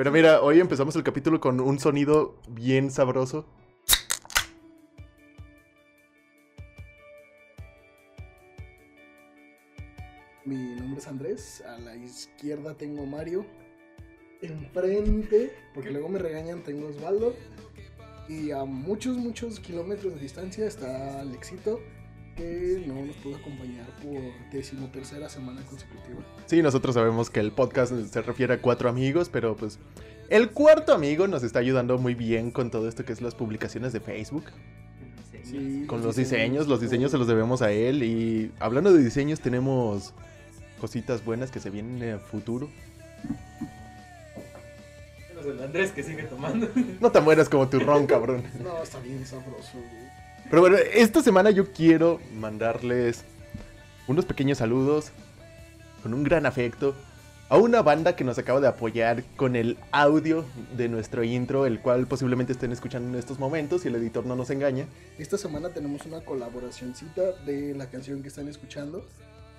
Pero mira, hoy empezamos el capítulo con un sonido bien sabroso. Mi nombre es Andrés, a la izquierda tengo Mario, enfrente, porque luego me regañan, tengo Osvaldo, y a muchos, muchos kilómetros de distancia está Alexito, que no nos pudo acompañar por decimotercera semana consecutiva. Sí, nosotros sabemos que el podcast se refiere a cuatro amigos, pero pues el cuarto amigo nos está ayudando muy bien con todo esto que es las publicaciones de Facebook. Sí, Con los diseños, los diseños se los debemos a él. Y hablando de diseños, tenemos cositas buenas que se vienen en el futuro. Menos el Andrés que sigue tomando. No tan buenas como tu ron, cabrón. No, está bien sabroso, güey. Pero bueno, esta semana yo quiero mandarles unos pequeños saludos con un gran afecto a una banda que nos acaba de apoyar con el audio de nuestro intro, el cual posiblemente estén escuchando en estos momentos, si el editor no nos engaña. Esta semana tenemos una colaboracioncita de la canción que están escuchando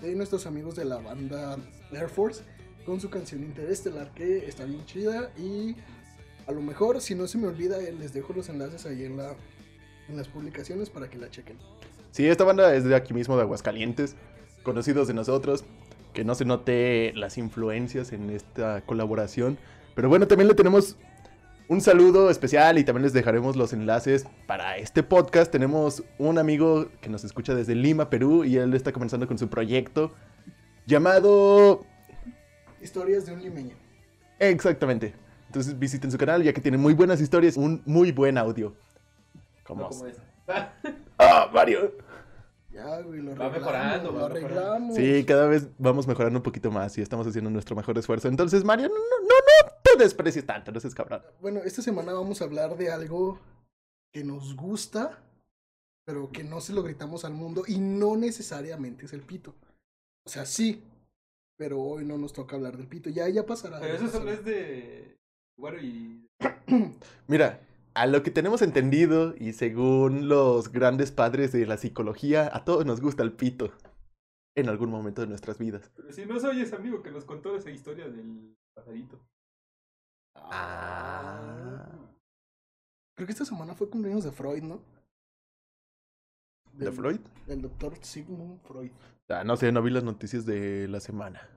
de nuestros amigos de la banda Air Force con su canción Interestelar que está bien chida y a lo mejor si no se me olvida les dejo los enlaces ahí en la en las publicaciones para que la chequen. Sí, esta banda es de aquí mismo, de Aguascalientes, conocidos de nosotros, que no se note las influencias en esta colaboración. Pero bueno, también le tenemos un saludo especial y también les dejaremos los enlaces para este podcast. Tenemos un amigo que nos escucha desde Lima, Perú, y él está comenzando con su proyecto llamado... Historias de un limeño. Exactamente. Entonces visiten su canal ya que tiene muy buenas historias, un muy buen audio. No Como... es. ¡Ah, Mario! Ya, güey, lo Va mejorando, lo va mejorando. arreglamos. Sí, cada vez vamos mejorando un poquito más y estamos haciendo nuestro mejor esfuerzo. Entonces, Mario, no, no, no, no te desprecies tanto, no seas cabrón. Bueno, esta semana vamos a hablar de algo que nos gusta, pero que no se lo gritamos al mundo y no necesariamente es el pito. O sea, sí, pero hoy no nos toca hablar del pito. Ya, ya pasará. Pero eso solo es de. Bueno, y. Mira, a lo que tenemos entendido y según los grandes padres de la psicología, a todos nos gusta el pito en algún momento de nuestras vidas. Pero si no soy ese amigo que nos contó esa historia del pajarito. Ah. Creo que esta semana fue cumpleaños de Freud, ¿no? ¿De Del- Freud? Del doctor Sigmund Freud. Ah, no sé, no vi las noticias de la semana.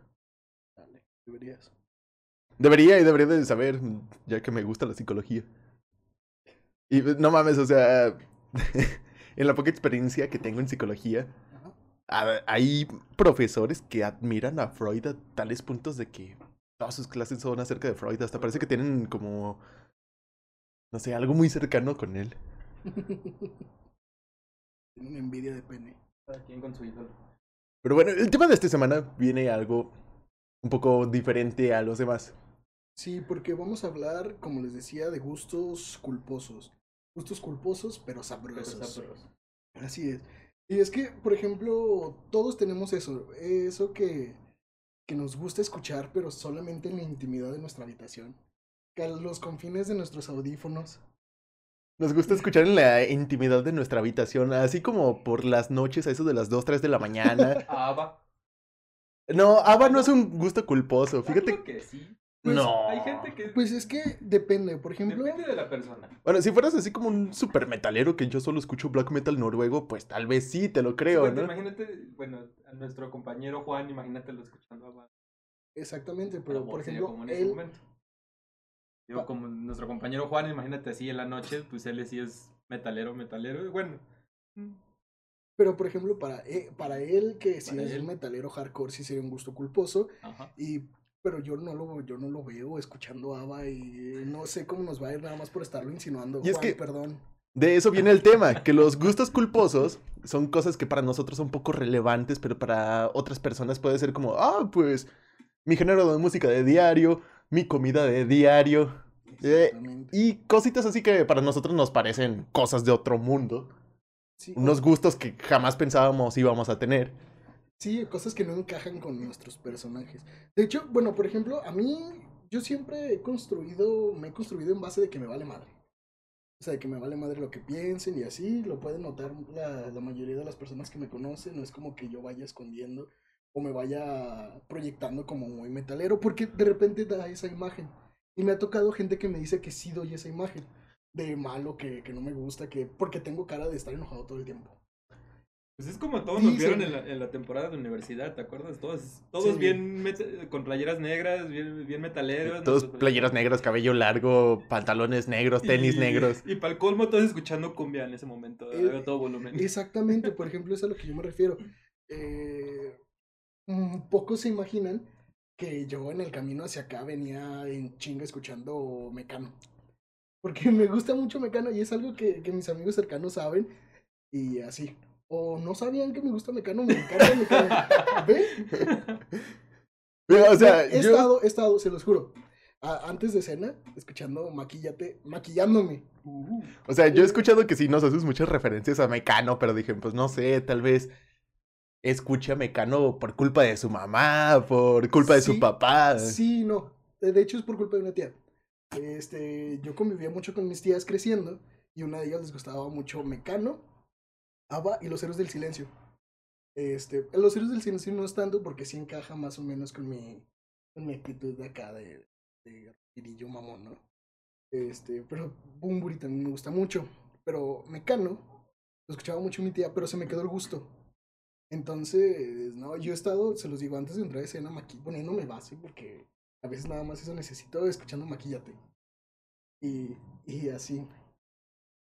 Dale, deberías. Debería y debería de saber, ya que me gusta la psicología. Y no mames, o sea, en la poca experiencia que tengo en psicología, Hay profesores que admiran a Freud a tales puntos de que todas sus clases son acerca de Freud. Hasta parece que tienen como, no sé, algo muy cercano con él. Tiene una envidia de pene. Cada quien con su ídolo. Pero bueno, el tema de esta semana viene algo un poco diferente a los demás. Sí, porque vamos a hablar, como les decía, de gustos culposos. Gustos culposos, pero Pero sabrosos. sabroso. Así es. Y es que, por ejemplo, todos tenemos eso, eso que, que nos gusta escuchar, pero solamente en la intimidad de nuestra habitación. Que a los confines de nuestros audífonos. Nos gusta escuchar en la intimidad de nuestra habitación, así como por las noches a eso de las 2, 3 de la mañana. Ava. No, Ava no es un gusto culposo, Fíjate fíjate. que sí. Pues, No. Hay gente que. Pues es que depende, por ejemplo. Depende de la persona. Bueno, si fueras así como un super metalero que yo solo escucho black metal noruego, pues tal vez sí, te lo creo, Bueno, ¿no? Imagínate, bueno, a nuestro compañero Juan, imagínatelo escuchando a Ava. Exactamente, pero Como por ejemplo, como en ese él, momento. Digo, Pa- como nuestro compañero Juan, imagínate así en la noche, pues él sí es metalero, metalero, y bueno. pero por ejemplo, para él, para él que si Para es él. un metalero hardcore, sí sería un gusto culposo. Ajá. Y, pero yo no lo, yo no lo veo escuchando ABBA y no sé cómo nos va a ir nada más por estarlo insinuando. Y es Juan, que- perdón. De eso viene el tema, que los gustos culposos son cosas que para nosotros son poco relevantes, pero para otras personas puede ser como, ah, pues mi género de música de diario, mi comida de diario, eh, y cositas así que para nosotros nos parecen cosas de otro mundo, Sí, unos gustos que jamás pensábamos íbamos a tener. Sí, cosas que no encajan con nuestros personajes. De hecho, bueno, por ejemplo, a mí, yo siempre he construido, me he construido en base de que me vale madre. O sea, de que me vale madre lo que piensen y así, lo pueden notar la, la mayoría de las personas que me conocen, no es como que yo vaya escondiendo o me vaya proyectando como muy metalero, porque de repente da esa imagen. Y me ha tocado gente que me dice que sí doy esa imagen de malo, que, que no me gusta, que porque tengo cara de estar enojado todo el tiempo. Pues es como todos nos vieron en la, en la temporada de universidad, ¿te acuerdas? Todos, todos Sí. bien met- con playeras negras, bien, bien metaleros. Todos nosotros- playeras negras, cabello largo, pantalones negros, tenis Y- negros. Y para el colmo, todos escuchando cumbia en ese momento, Eh, a todo volumen. Exactamente, por ejemplo, es a lo que yo me refiero. Eh, mm, pocos se imaginan que yo en el camino hacia acá venía en chinga escuchando Mecano. Porque me gusta mucho Mecano y es algo que, que mis amigos cercanos saben y así. O no sabían que me gusta Mecano, me encanta Mecano. ¿Ve? Pero, o sea, he yo... estado, he estado, se los juro, a- antes de cena, escuchando Maquillate, maquillándome. Uh, O sea, yo he escuchado que sí nos haces muchas referencias a Mecano, pero dije, pues no sé, tal vez escuche a Mecano por culpa de su mamá, por culpa de su papá. Sí, no. De hecho, es por culpa de una tía. Este, yo convivía mucho con mis tías creciendo y una de ellas les gustaba mucho Mecano, ABBA y Los Héroes del Silencio. Este, Los Héroes del Silencio no es tanto porque sí encaja más o menos con mi, actitud de acá de, de mamón, ¿no? Este, pero Bumburi también me gusta mucho. Pero Mecano, lo escuchaba mucho mi tía, pero se me quedó el gusto. Entonces, no, yo he estado, se los digo antes de entrar a escena, maqui poniéndome base, porque a veces nada más eso necesito, escuchando maquillate. Y, y así.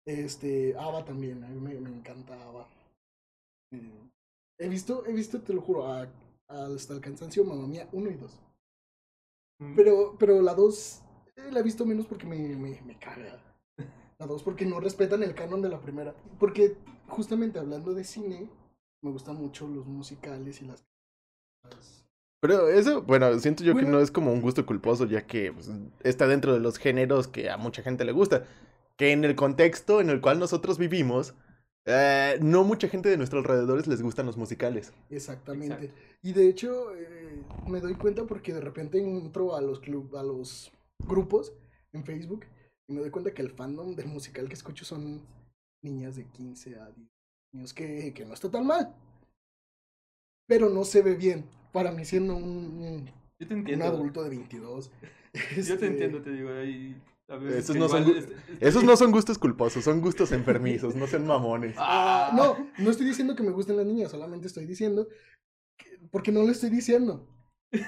Este, Ava también, a mí me, me encanta Ava. Eh, He visto, he visto, te lo juro, a, a- hasta el cansancio, mamá mía, uno y dos. mm. Pero, pero la dos eh, la he visto menos porque me, me, me caga. La dos porque no respetan el canon de la primera. Porque justamente hablando de cine, me gustan mucho los musicales y las... Pero eso, bueno, siento yo que no es como un gusto culposo, ya que pues, está dentro de los géneros que a mucha gente le gusta. Que en el contexto en el cual nosotros vivimos, eh, no mucha gente de nuestros alrededores les gustan los musicales. Exactamente. Exacto. Y de hecho, eh, me doy cuenta porque de repente entro a los club, a los grupos en Facebook y me doy cuenta que el fandom del musical que escucho son niñas de 15 a 10 años, que, que no está tan mal. Pero no se ve bien. Para mí siendo un, un- Yo te un entiendo. adulto de 22. Yo este, te entiendo, te digo. veces Esos no son este- este- Esos no son gustos culposos, son gustos enfermizos, no sean mamones. Ah, no, no estoy diciendo que me gusten las niñas, solamente estoy diciendo que- porque no le estoy diciendo.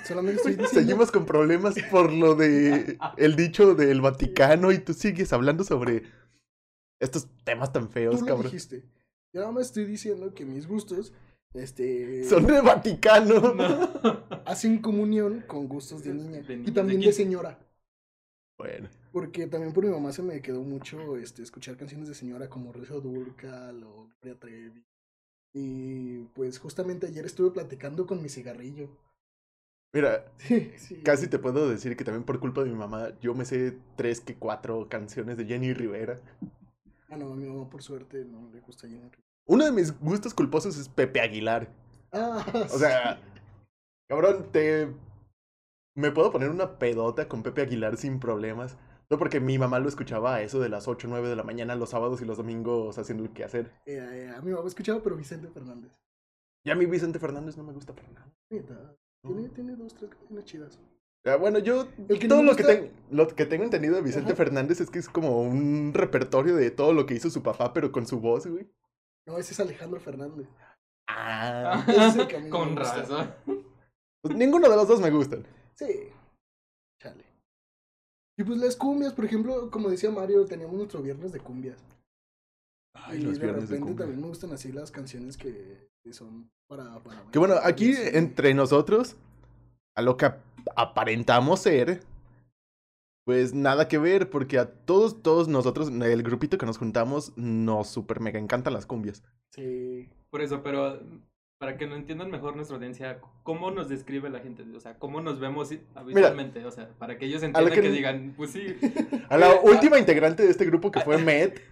Solamente estoy diciendo Seguimos con problemas por lo de el dicho del Vaticano y tú sigues hablando sobre estos temas tan feos, Tú lo cabrón. dijiste. Yo nada más estoy diciendo que mis gustos este, Son de Vaticano. No. hacen comunión con gustos de niña. De y también de de 15. señora. Bueno, Porque también por mi mamá se me quedó mucho este, escuchar canciones de señora como Rocío Dúrcal o Gloria Trevi. Y pues justamente ayer estuve platicando con mi cigarrillo. mira, Sí, sí. casi te puedo decir que también por culpa de mi mamá, yo me sé tres que cuatro canciones de Jenny Rivera. Ah, no, a mi mamá por suerte no le gusta Jenny Rivera. Uno de mis gustos culposos es Pepe Aguilar. Ah, O sea, cabrón, te... Me puedo poner una pedota con Pepe Aguilar sin problemas. No porque mi mamá lo escuchaba a eso de las 8 o 9 de la mañana los sábados y los domingos haciendo el quehacer. eh, eh, a mi mamá escuchaba, pero Vicente Fernández. Y a mí Vicente Fernández no me gusta para nada. Tiene, tiene dos, tres canciones chidas. Ah, bueno, yo El que no todo lo, que gusta- ten- lo que tengo entendido de Vicente Ajá. Fernández es que es como un repertorio de todo lo que hizo su papá, pero con su voz, güey. No, ese es Alejandro Fernández. Ah, Ese es el que a mí no Con me gusta. razón. pues ninguno de los dos me gustan. Sí. Chale. Y pues las cumbias, por ejemplo, como decía Mario, teníamos nuestro viernes de cumbias. Ay, y los de viernes repente cumbia. también me gustan así las canciones que, que son para, para Que bueno, aquí sí. entre nosotros, a lo que ap- aparentamos ser, pues nada que ver, porque a todos, todos nosotros, el grupito que nos juntamos, nos super mega encantan las cumbias. Sí. Por eso, pero para que no entiendan mejor nuestra audiencia, ¿cómo nos describe la gente? O sea, ¿cómo nos vemos habitualmente? O sea, para que ellos lo entiendan que- que... digan, pues sí. A la Eh, última integrante de este grupo que fue Met,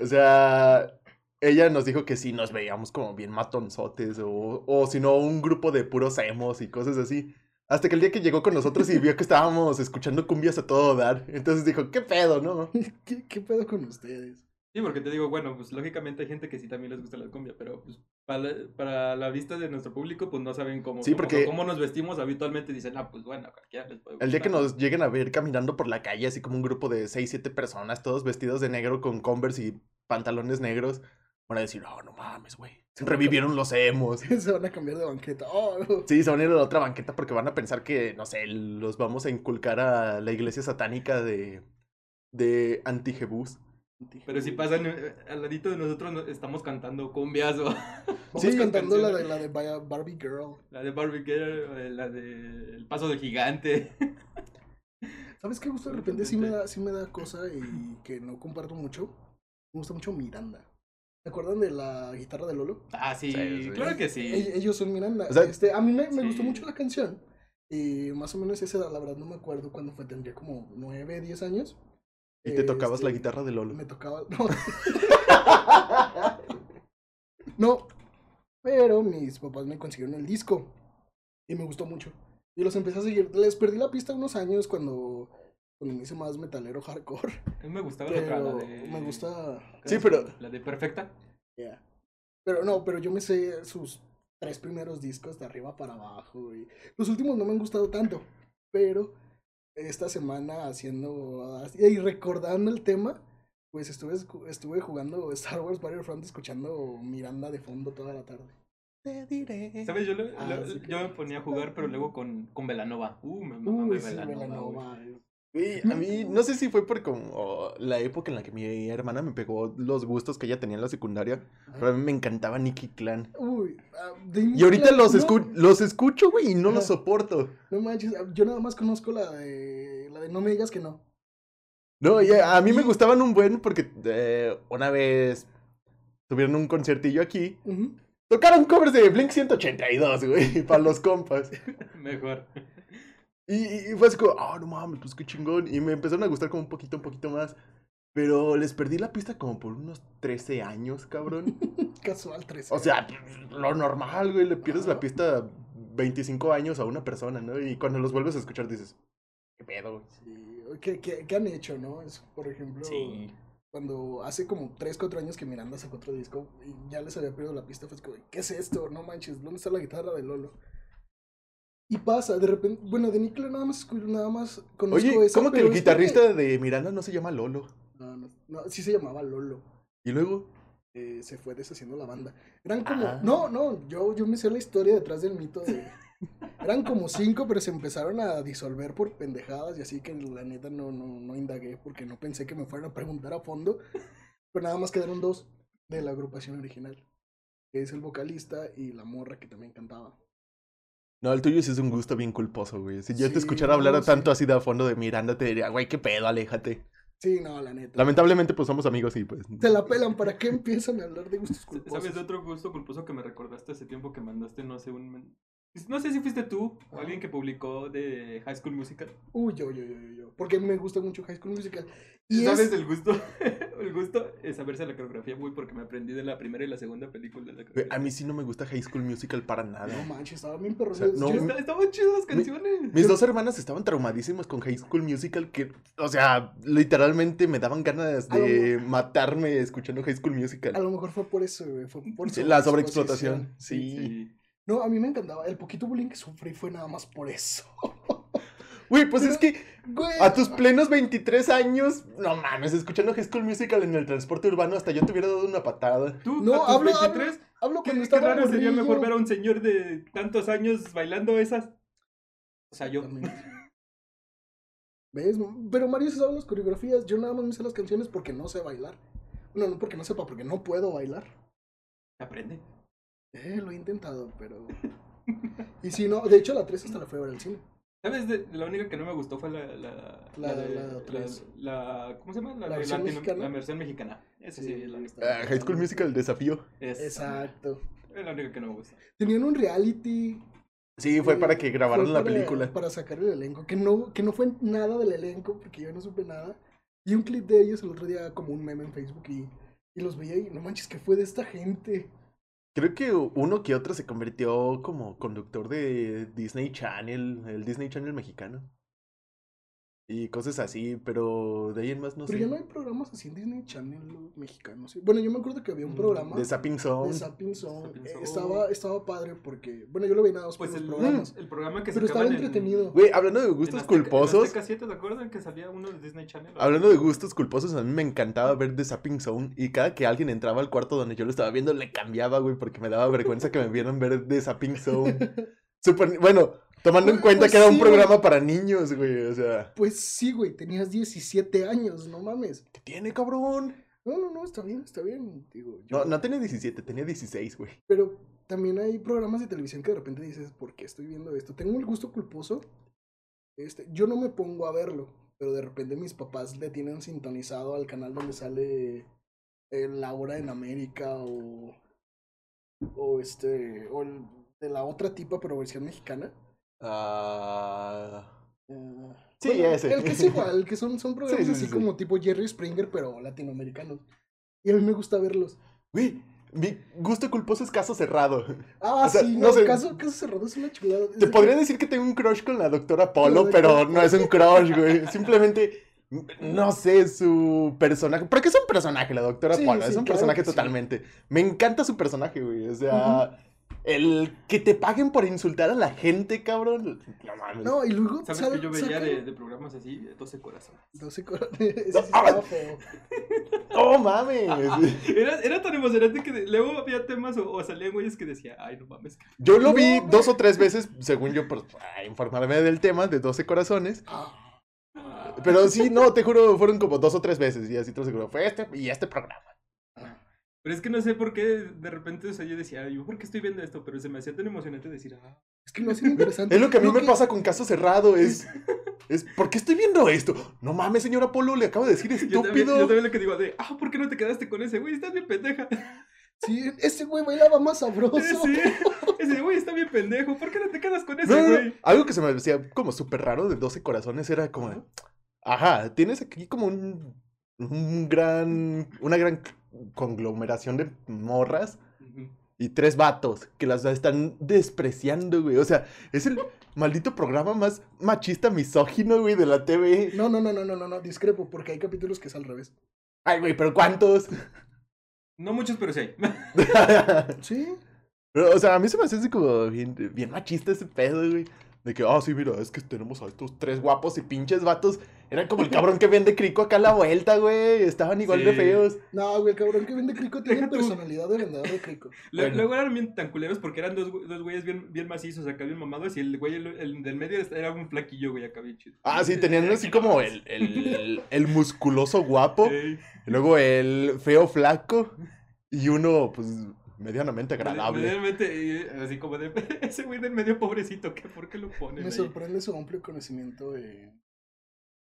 o sea, ella nos dijo que sí nos veíamos como bien matonzotes o, o si no, un grupo de puros emos y cosas así. Hasta que el día que llegó con nosotros y vio que estábamos escuchando cumbias a todo dar, entonces dijo, ¿qué pedo, no? ¿Qué, ¿Qué pedo con ustedes? Sí, porque te digo, bueno, pues lógicamente hay gente que sí también les gusta la cumbia, pero pues para, la- para la vista de nuestro público, pues no saben cómo, Sí, cómo- porque- cómo nos vestimos habitualmente. Dicen, ah, pues bueno, cualquiera les puede El día que gustar". nos lleguen a ver caminando por la calle, así como un grupo de 6, 7 personas, todos vestidos de negro con Converse y pantalones negros, van a decir, oh, no mames, güey. Revivieron los emos. Se van a cambiar de banqueta. Oh, no. Sí, se van a ir a la otra banqueta porque van a pensar que, no sé, los vamos a inculcar a la iglesia satánica de, de Antijebús. Pero si pasan eh, al ladito de nosotros, no- estamos cantando cumbias o Vamos Sí, cantando la de, la de Ba- Barbie Girl. la de Barbie Girl, eh, la de El Paso del Gigante. ¿Sabes qué gusto? De repente sí me da, sí me da cosa y que no comparto mucho. Me gusta mucho Miranda. ¿Se acuerdan de la guitarra de Lolo? Ah, sí, Sí, sí. claro que sí. Ell- Ellos son Miranda. O sea, este, a mí me, me sí. gustó mucho la canción. Y más o menos esa edad, la verdad no me acuerdo cuándo fue, tendría como 9, 10 años. Y te tocabas la Este, guitarra de Lolo. Me tocaba. No. no. Pero mis papás me consiguieron el disco. Y me gustó mucho. Y los empecé a seguir. Les perdí la pista unos años cuando, cuando me hice más metalero hardcore. A mí me gustaba la otra, la Pero de... me gusta. Sí, pero- La de Perfecta. Yeah. Pero no, pero yo me sé sus tres primeros discos de arriba para abajo. Y los últimos no me han gustado tanto. Pero esta semana haciendo y recordando el tema, pues estuve, estuve jugando Star Wars Battlefront escuchando Miranda de fondo toda la tarde. Te diré. ¿Sabes? Yo, le- Ah, lo- sí que- yo me ponía a jugar, pero luego con, con Velanova. Uh, me mamaba Uy, sí, Velanova. Velanova. Güey, a mí, no sé si fue por como la época en la que mi hermana me pegó los gustos que ella tenía en la secundaria, pero a mí me encantaba Nicky Clan. Uy, ah, Y ahorita los, escu- no, los escucho, güey, y no los soporto. no manches, ah, yo nada más conozco la de la de No me digas que no. No, y a a mí me gustaban un buen porque eh, una vez tuvieron un conciertillo aquí. Tocaron covers de Blink 182, güey, para los compas. Mejor. Y, y fue así como, ah, no mames, pues qué chingón. Y me empezaron a gustar como un poquito, un poquito más. Pero les perdí la pista como por unos 13 años, cabrón. Casual 13. O sea, lo normal, güey, le pierdes la pista 25 años a una persona, ¿no? Y cuando los vuelves a escuchar dices, ¿qué pedo? güey?" Sí, ¿qué, qué, qué han hecho, no? Es, por ejemplo, cuando hace como 3, 4 años que Miranda sacó otro disco y ya les había perdido la pista, fue como, ¿qué es esto? No manches, ¿dónde está la guitarra de Lolo? Y pasa, de repente, bueno, de Nickel nada más nada más conozco Oye, esa, ¿cómo que el guitarrista de Miranda no se llama Lolo? No, no, no, sí se llamaba Lolo. Y luego, eh, se fue deshaciendo la banda. Eran como, Ah. no, no, yo, yo me sé la historia detrás del mito de... Eran como cinco, pero se empezaron a disolver por pendejadas y así que la neta no, no, no indagué porque no pensé que me fueran a preguntar a fondo. Pero nada más quedaron dos de la agrupación original, que es el vocalista y la morra que también cantaba. No, el tuyo sí es un gusto bien culposo, güey. Si yo Sí, te escuchara hablar no, tanto sí. así de a fondo de Miranda, te diría, güey, qué pedo, aléjate. Sí, no, la neta. Lamentablemente, pues somos amigos y pues... Se la pelan, ¿para qué empiezan a hablar de gustos culposos? ¿Sabes de otro gusto culposo que me recordaste hace tiempo que mandaste, no sé, un... No sé si fuiste tú o Ajá. alguien que publicó de High School Musical. Uy, yo, yo, yo, yo. Porque me gusta mucho High School Musical. Y ¿Sabes es- el gusto? el gusto es saberse la coreografía muy porque me aprendí de la primera y la segunda película de la coreografía. A mí sí no me gusta High School Musical para No nada. manches, estaba bien perro. O sea, no, Yo- Está- Estaban chidas las canciones. Mis dos hermanas estaban traumadísimas con High School Musical que, o sea, literalmente me daban ganas de matarme escuchando High School A Musical. lo mejor fue por eso, güey. Fue por Sí, La sobreexplotación, sí. No, a mí me encantaba. El poquito bullying que sufrí fue nada más por eso. Güey, pues es que Güey. a tus plenos 23 años, no mames, escuchando High School Musical en el transporte urbano, hasta yo te hubiera dado una patada. ¿Tú, No, a tus hablo, 23? hablo, hablo ¿Qué, cuando qué estaba raro sería mejor ver a un señor de tantos años bailando esas. O sea, yo. ¿Ves? Pero Mario se sabe las coreografías. Yo nada más me sé las canciones porque no sé bailar. No, no porque no sepa, porque no puedo bailar. Aprende. Eh, lo he intentado, pero. Y si no, de hecho la 3 hasta la fui a ver al cine. ¿Sabes? De, la única que no me gustó fue la. La, La- de- la tres. la- ¿Cómo se llama? La, ¿La versión Latino- mexicana? La versión mexicana. Esa sí, Sí, es la única. está- Ah, High School Musical, desafío. Es, Exacto. es la única que no me gusta. Tenían un reality. Sí, fue eh, para que grabaran fue la para- película. Para sacar el elenco. Que no, que no fue nada del elenco, porque yo no supe nada. Y un clip de ellos el otro día, como un meme en Facebook, y, y los veía y no manches, ¿qué fue de esta gente? Creo que uno que otro se convirtió como conductor de Disney Channel, el Disney Channel mexicano. Y cosas así, pero de ahí en más no Pero sé. ya no hay programas así en Disney Channel mexicanos. ¿sí? Bueno, yo me acuerdo que había un programa Mm, De Zapping Zone. de Zapping Zone. Eh, Zone. Estaba, estaba padre porque, bueno, yo lo veía nada más por Pues los el, programas. el programa que Pero estaba en- entretenido. Güey, hablando de en gustos en culposos. Azteca 7, ¿te acuerdan que salía uno de Disney Channel? Hablando de gustos culposos, a mí me encantaba ver The Zapping Zone y cada que alguien entraba al cuarto donde yo lo estaba viendo le cambiaba, güey, porque me daba vergüenza que me vieran ver The Zapping Zone. Súper- bueno, tomando en Pues- cuenta pues que era un programa güey. para niños, güey, o sea, Pues sí, güey, tenías 17 años, no mames. ¿qué tiene, cabrón? No, no, no, está bien, está bien. Digo, No, yo- no tenía 17, tenía 16, güey. Pero también hay programas de televisión que de repente dices, ¿por qué estoy viendo esto? Tengo el gusto culposo. Este, yo no me pongo a verlo, pero de repente mis papás le tienen sintonizado al canal donde sale eh, La Hora en América o, o este, o el de la otra tipa, pero versión mexicana. Ah. Eh, Sí, ese. El que es igual, que son, son programas sí, así sí. como tipo Jerry Springer, pero latinoamericanos. Y a mí me gusta verlos. Güey, mi gusto culposo es caso cerrado. Ah, O sea, sí, no no, sé. caso, caso cerrado es una chulada. Es Te de podría que- decir que tengo un crush con la doctora Polo, la pero no es un crush, güey. Simplemente, no sé, su personaje. Porque es un personaje, la doctora Sí, Polo. sí, es un claro personaje que sí. totalmente. Me encanta su personaje, güey. O sea, el que te paguen por insultar a la gente, cabrón. No mames. No, y luego. ¿Sabes ¿sabe- que yo veía de, de programas así? 12 corazones. 12 cor- Ese sí No, estaba ah. feo. No mames. Era, era tan emocionante que luego había temas o, o salían güeyes que decía, ay, no mames. Yo lo vi dos o tres veces, según yo, por informarme del tema de 12 corazones. Ah, Pero sí, no, te juro, fueron como dos o tres veces. Y así te lo aseguro. Fue este y este programa. Pero es que no sé por qué de repente, o sea, yo decía, yo por qué estoy viendo esto, pero se me hacía tan emocionante decir, ah, Es que lo hacen interesante. Es lo que a mí me que- pasa con caso cerrado, es, es, ¿por qué estoy viendo esto? No mames, señor Apolo, le acabo de decir yo también, yo estúpido. también lo que digo de, ah, ¿por qué no te quedaste con ese güey? Estás bien pendeja. Sí, ese güey bailaba más sabroso. Sí, ese güey está bien pendejo, ¿por qué no te quedas con ese No, güey? Algo que se me decía como súper raro de 12 corazones era como, ajá, tienes aquí como un, un gran, una gran conglomeración de morras y tres vatos que las están despreciando, güey. O sea, es el maldito programa más machista misógino, güey, de la TV. No, no, no, no, no, no, no, discrepo, porque hay capítulos que es al revés. Ay, güey, pero ¿cuántos? No muchos, pero sí hay. Sí, Pero, o sea, a mí se me hace así como bien, bien machista ese pedo, güey. De que, ah, sí, mira, es que tenemos a estos tres guapos y pinches vatos. Eran como el cabrón que vende crico acá a la vuelta, güey. Estaban igual de feos. no, güey, el cabrón que vende crico tiene Deja tú. personalidad de vendedor de crico. Bueno. Luego eran bien tan culeros porque eran dos, dos güeyes bien, bien macizos acá, bien mamados, y el güey el, el del medio era un flaquillo, güey, acá bien chido. Ah, sí, tenían así como el, el, el musculoso guapo. Y luego el feo flaco. Y uno, pues, medianamente agradable. Medianamente, así como de, ese güey del medio pobrecito, ¿qué, ¿por qué lo ponen Me ahí? sorprende su amplio conocimiento de...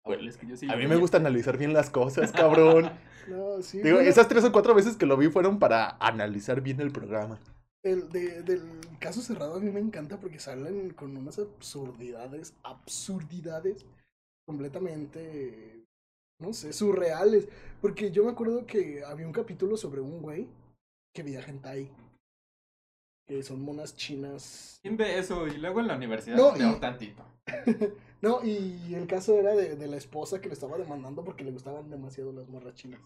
Bueno, es que yo sí A mí me gusta analizar bien las cosas, cabrón. No, sí. Digo, bueno, esas tres o cuatro veces que lo vi fueron para analizar bien el programa. el de- del caso cerrado a mí me encanta porque salen con unas absurdidades, absurdidades completamente, no sé, surreales. Porque yo me acuerdo que había un capítulo sobre un güey que veía hentai. Que son monas chinas. ¿Quién ve eso? Y luego en la universidad, No, y- tantito. No, y el caso era de, de la esposa que le estaba demandando porque le gustaban demasiado las morras chinas.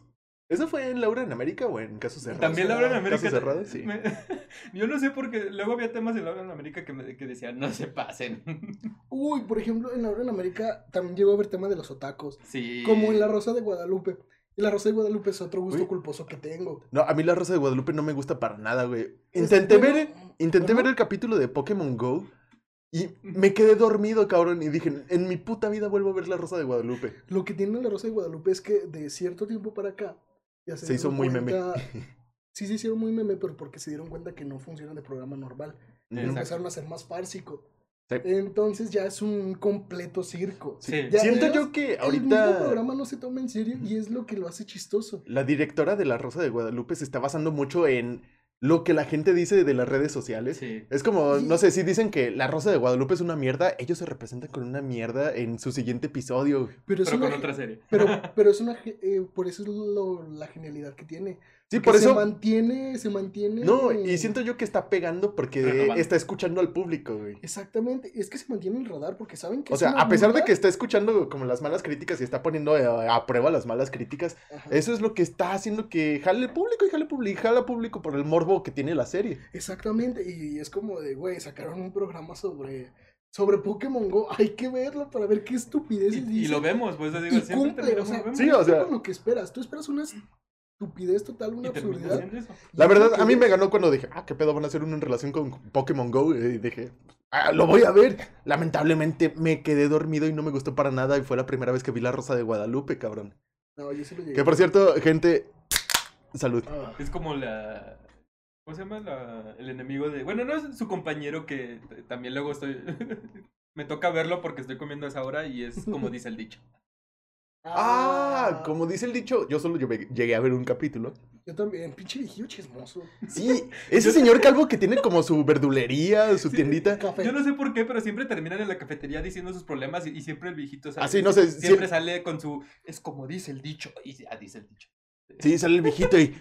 ¿Eso fue en Laura en América o en Casos Cerrados? También Laura en América. ¿Casos Cerrados? Sí. me- yo no sé por qué. Luego había temas de Laura en América que, me, que decían, no se pasen. Uy, por ejemplo, en Ahora en América también llegó a haber tema de los otacos. sí. Como en La Rosa de Guadalupe. Y La Rosa de Guadalupe es otro gusto Uy. culposo que tengo. No, a mí la Rosa de Guadalupe no me gusta para nada, güey. Intenté ver, intenté ajá. ver el capítulo de Pokémon Go y me quedé dormido, cabrón. Y dije, en mi puta vida vuelvo a ver la Rosa de Guadalupe. Lo que tiene La Rosa de Guadalupe es que de cierto tiempo para acá ya Se hizo muy meme. Sí, se hicieron muy meme, pero porque se dieron cuenta que no funciona de programa normal. Y empezaron a hacer más fársico. Sí. Entonces ya es un completo circo. Sí. Ya Siento veas, yo que El mismo ahorita programa no se toma en serio y es lo que lo hace chistoso. la directora de la Rosa de Guadalupe se está basando mucho en lo que la gente dice de las redes sociales. Sí. Es como, Sí. no sé, si dicen que la Rosa de Guadalupe es una mierda, ellos se representan con una mierda en su siguiente episodio. Pero es Pero una con otra serie. Pero, pero es una, eh, por eso es lo- la genialidad que tiene. Sí, Porque por se eso. mantiene, se mantiene. No, y siento yo que está pegando porque Renovando. está escuchando al público, güey. Exactamente, es que se mantiene en el radar porque saben que O es sea, una a pesar de que está escuchando como las malas críticas y está poniendo eh, a, prueba las malas críticas, Ajá. eso es lo que está haciendo que jale el público y jale público y jala público por el morbo que tiene la serie. Exactamente, y es como de, güey, sacaron un programa sobre, sobre Pokémon Go, hay que verlo para ver qué estupideces Y, y dice. lo vemos, pues digo, Y siempre cumple, o sea, lo vemos. Sí, o sea- con lo que esperas, tú esperas una estupidez total, una absurdidad. La verdad, a mí me ganó cuando dije, ah, qué pedo van a hacer una en relación con Pokémon Go. Y dije, ah, lo voy a ver. Lamentablemente me quedé dormido y no me gustó para nada. Y fue la primera vez que vi La Rosa de Guadalupe, cabrón. No, yo sí lo llegué. Que por cierto, gente, salud. Ah, Es como la. ¿Cómo se llama? La, el enemigo de. Bueno, no es su compañero que también luego estoy. Me toca verlo porque estoy comiendo a esa hora y es como dice el dicho. Ah, como dice el dicho, yo solo llegué llegué a ver un capítulo. Yo también, pinche viejillo chismoso. Sí, ese señor calvo que tiene como su verdulería, su Sí. tiendita. Café. Yo no sé por qué, pero siempre terminan en la cafetería diciendo sus problemas y, y siempre el viejito sale. Así, no sé, Siempre sale con su. Es como dice el dicho. Y ah, dice el dicho. Sí, sale el viejito y...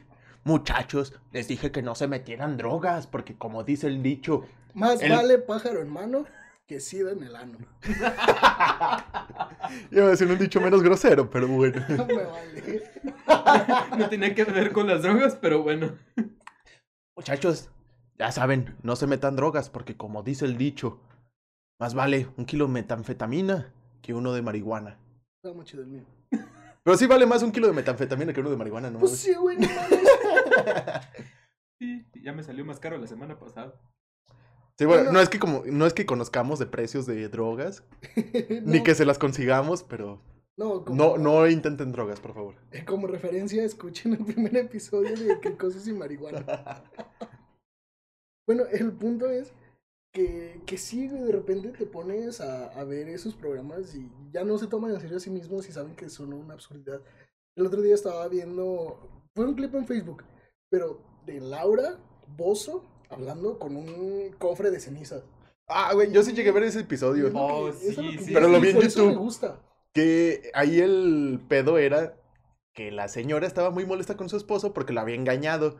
Muchachos, les dije que no se metieran drogas, porque como dice el dicho, Más el- vale pájaro en mano que sida en el ano. iba a decir un dicho menos grosero, pero bueno. No me vale. No tenía que ver con las drogas, pero bueno. Muchachos, ya saben, no se metan drogas, porque como dice el dicho, más vale un kilo de metanfetamina que uno de marihuana. Está muy chido el mío. Pero sí vale más un kilo de metanfetamina que uno de marihuana, ¿no? Pues sí, güey, no mames. Sí, ya me salió más caro la semana pasada. Sí, bueno, Bueno. no es que como, no es que conozcamos de precios de drogas, ni que se las consigamos, pero No, como, no, no intenten drogas, por favor. Como referencia, escuchen el primer episodio de Cricosos y Marihuana. Bueno, el punto es que, que sí, de repente te pones a, a ver esos programas y ya no se toman en serio a sí mismos y saben que son una absurdidad. El otro día estaba viendo, fue un clip en Facebook, pero de Laura Bozo hablando con un cofre de cenizas. Ah, güey, yo sí llegué a ver ese episodio. Oh, sí, sí. yo Pero lo vi en por eso me YouTube. gusta. Que ahí el pedo era que la señora estaba muy molesta con su esposo porque la había engañado.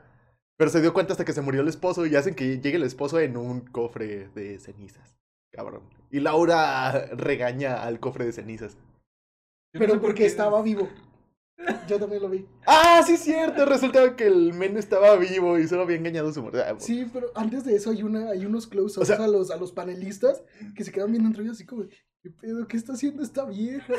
Pero se dio cuenta hasta que se murió el esposo y hacen que llegue el esposo en un cofre de cenizas. Cabrón. Y Laura regaña al cofre de cenizas. Yo no Pero sé porque estaba vivo. Yo también lo vi. ¡Ah, sí es cierto! Resultaba que el men estaba vivo y solo había engañado a su mujer. Ah, Sí, pero antes de eso hay una, hay unos close-ups O sea- a los, a los panelistas que se quedan viendo entre ellos así como, ¿qué pedo? ¿Qué está haciendo esta vieja?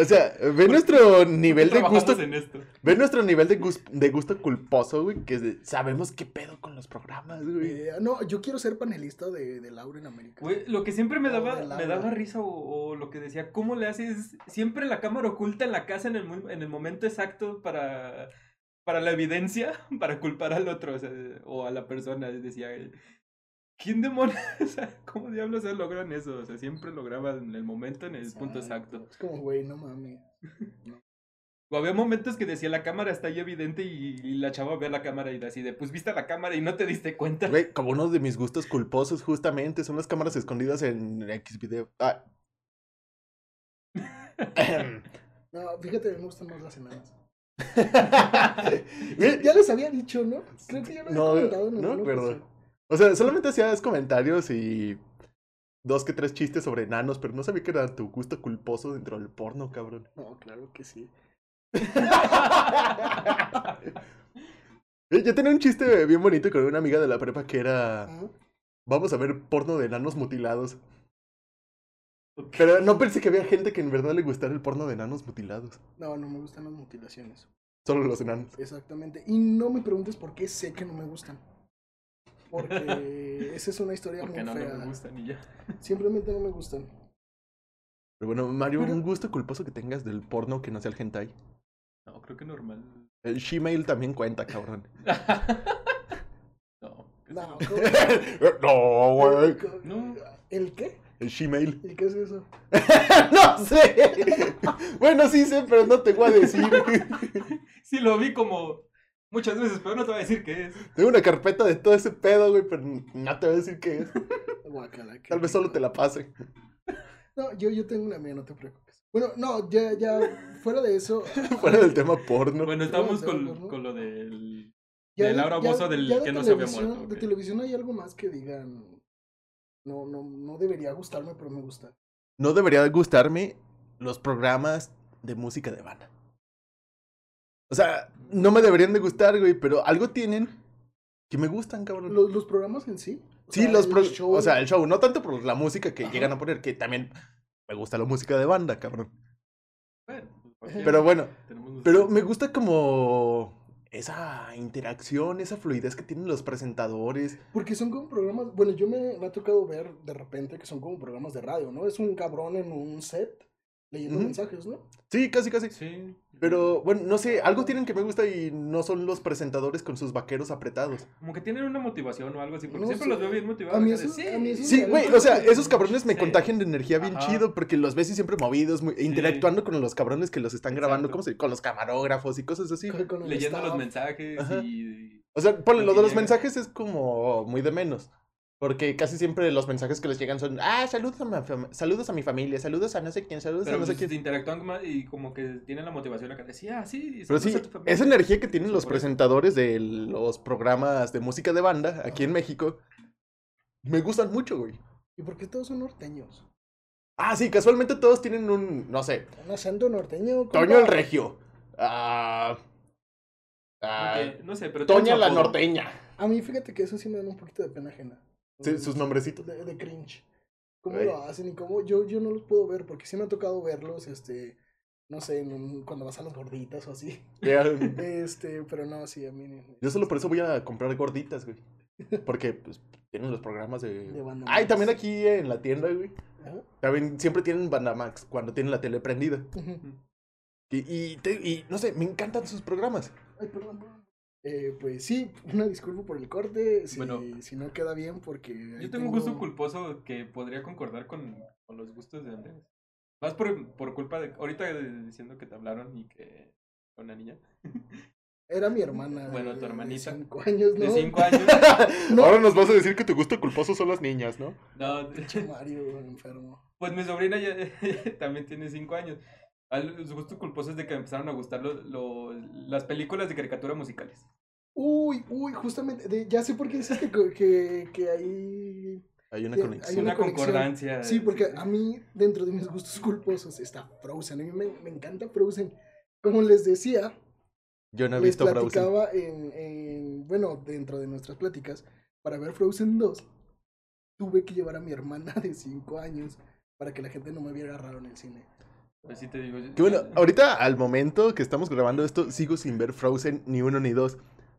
O sea, ve nuestro nivel de gusto. en esto. Ve nuestro nivel de, gus- de gusto culposo, güey. Que de- sabemos qué pedo con los programas, güey. Eh, no, yo quiero ser panelista de, de Laura en América. Güey, lo que siempre me daba, me daba risa o, o lo que decía, ¿cómo le haces? Siempre la cámara oculta en la casa en el, en el momento exacto para, para la evidencia, para culpar al otro o, sea, o a la persona. Decía, ¿quién demonios? O sea, ¿Cómo diablos se logran eso? O sea, siempre lograban el momento en el punto exacto. Es como, güey, no mames. O había momentos que decía, la cámara está ahí evidente y, y la chava ve a la cámara y así de, pues viste la cámara y no te diste cuenta. Güey, como uno de mis gustos culposos, justamente, son las cámaras escondidas en X video. Ah. No, fíjate, me gustan más las enanas. Ya les había dicho, ¿no? Creo que ya lo había No, comentado en no acuerdo. ocasión. O sea, solamente hacías comentarios y dos que tres chistes sobre enanos, pero no sabía que era tu gusto culposo dentro del porno, cabrón. No, claro que sí. Eh, Yo tenía un chiste bien bonito con una amiga de la prepa que era... Vamos a ver porno de enanos mutilados. Pero no pensé que había gente que en verdad le gustara el porno de enanos mutilados. No, no me gustan las mutilaciones. Solo los enanos. Exactamente. Y no me preguntes por qué sé que no me gustan. Porque esa es una historia Porque muy no, no fea. me gustan y ya. Simplemente no me gustan. Pero bueno, Mario, Pero- un gusto culposo que tengas del porno que no sea el hentai. No, creo que normal. El Gmail también cuenta, cabrón. no. ¿qué es No, no, güey. No. ¿El qué? El Gmail. ¿El qué es eso? no sé. bueno, sí sé, pero no te voy a decir. Sí, lo vi como muchas veces, pero no te voy a decir qué es. Tengo una carpeta de todo ese pedo, güey, pero no te voy a decir qué es. Tal vez solo te la pase. No, yo, yo tengo una mía, no te preocupes. Bueno, no, ya, ya, fuera de eso. Fuera del tema porno. Bueno, estamos con, con lo del Ya de Laura Bozo del ya de que no se había televisión- muerto. De televisión hay algo más que digan. No, no, no debería gustarme, pero me gusta. No debería gustarme los programas de música de banda. O sea, no me deberían de gustar, güey, pero algo tienen que me gustan, cabrón. Los, los programas en sí. o sí, sea, los pro- show, O sea, el show, no tanto por la música que Ajá. llegan a poner, que también me gusta la música de banda, cabrón. Bueno, pues. Pero bueno, pero me gusta como esa interacción, esa fluidez que tienen los presentadores. Porque son como programas. Bueno, yo me, me ha tocado ver de repente que son como programas de radio, ¿no? Es un cabrón en un set leyendo mensajes, ¿no? Sí, casi, casi. Sí. Pero bueno, no sé, algo tienen que me gusta y no son los presentadores con sus vaqueros apretados. Como que tienen una motivación o algo así, porque No siempre sé. los veo bien motivados. A mí eso- a mí eso Sí, me güey, o sea, esos cabrones me Sí. contagian de energía bien Ajá. chido porque los ves y siempre movidos, muy- interactuando con los cabrones que los están grabando. ¿cómo se Con los camarógrafos y cosas así. Con- con el leyendo los mensajes Ajá. y... O sea, ponle, Lo de los mensajes es como muy de menos. Porque casi siempre los mensajes que les llegan son, ah, saludos a mi, fam- saludos a mi familia, saludos a no sé quién, saludos Pero a no sé quién. interactúan más y como que tienen la motivación acá sí, ah, sí. Pero sí, a tu familia". esa energía que tienen los presentadores de los programas de música de banda aquí en México, me gustan mucho, güey. ¿Y por qué todos son norteños? Ah, sí, casualmente todos tienen un, no sé, Un acento norteño. Toño el Regio. Ah, ah, no sé, pero... Toña la norteña. A mí, fíjate que eso sí me da un poquito de pena ajena. Sí, sus nombrecitos. De, de cringe. ¿Cómo lo hacen y cómo? Yo, yo no los puedo ver porque sí me ha tocado verlos, este, no sé, un- cuando vas a las gorditas o así. Este, pero no, sí, a mí. Yo solo por eso voy a comprar gorditas, güey. Porque pues, tienen los programas de... De Ay, también aquí en la tienda, güey. Ajá. También siempre tienen Bandamax cuando tienen la tele prendida. Y, y, te- y, no sé, me encantan sus programas. Ay, perdón, perdón. Eh, pues sí, una disculpa por el corte, si, Bueno. si no queda bien porque... Yo tengo un gusto culposo que podría concordar con, con los gustos de Andrés. Más por, por culpa de... Ahorita diciendo que te hablaron y que... Una niña. Era mi hermana. Bueno, tu hermanita. De cinco años, ¿no? De 5 años. No. Ahora nos vas a decir que tu gusto culposo son las niñas, ¿no? No, Pinche Mario, enfermo. Pues mi sobrina ya también tiene 5 años. Al- Su gusto culposo es de que me empezaron a gustar lo- lo- las películas de caricatura musicales. Uy, uy, justamente, de- ya sé por qué dices que, que, que hay... Hay una conexión. Concordancia. Sí, porque a mí, dentro de mis gustos culposos, está Frozen. A mí me, me encanta Frozen. Como les decía, Yo no he les visto Frozen. platicaba en, en, bueno, dentro de nuestras pláticas, para ver Frozen 2, tuve que llevar a mi hermana de 5 años para que la gente no me viera raro en el cine. Pues sí te digo. Que bueno, ahorita al momento que estamos grabando esto, sigo sin ver Frozen ni uno ni dos.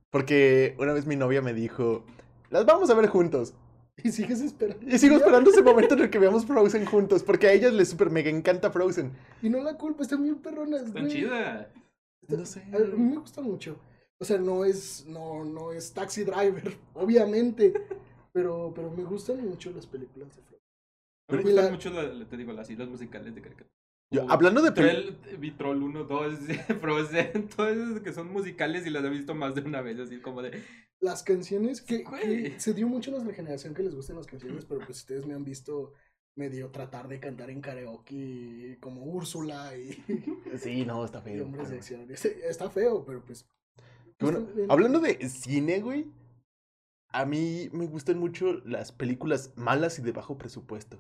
Porque una vez mi novia me dijo, las vamos a ver juntos. Y sigues esperando. Y sigo esperando ese momento en el que veamos Frozen juntos. Porque a ellas les super mega encanta Frozen. Y no la culpa, están bien perronas. Están güey. chida. No sé. A mí me gusta mucho. O sea, no es, no, no es Taxi Driver, obviamente. Pero, pero me gustan mucho las películas de Frozen. Me Y gustan la- mucho, la- te digo, las hilos musicales de caricatura. Yo, hablando de Troll, Vitrol 1, 2, Frozen, todas esas que son musicales y las he visto más de una vez, así como de... Las canciones que, se dio mucho a nuestra generación que les gustan las canciones, pero pues ustedes me han visto medio tratar de cantar en karaoke como Úrsula y, Sí, no, está feo. Hombres de Acción. Este- Está feo, pero pues... Bueno, hablando de cine, güey. A mí me gustan mucho las películas malas y de bajo presupuesto.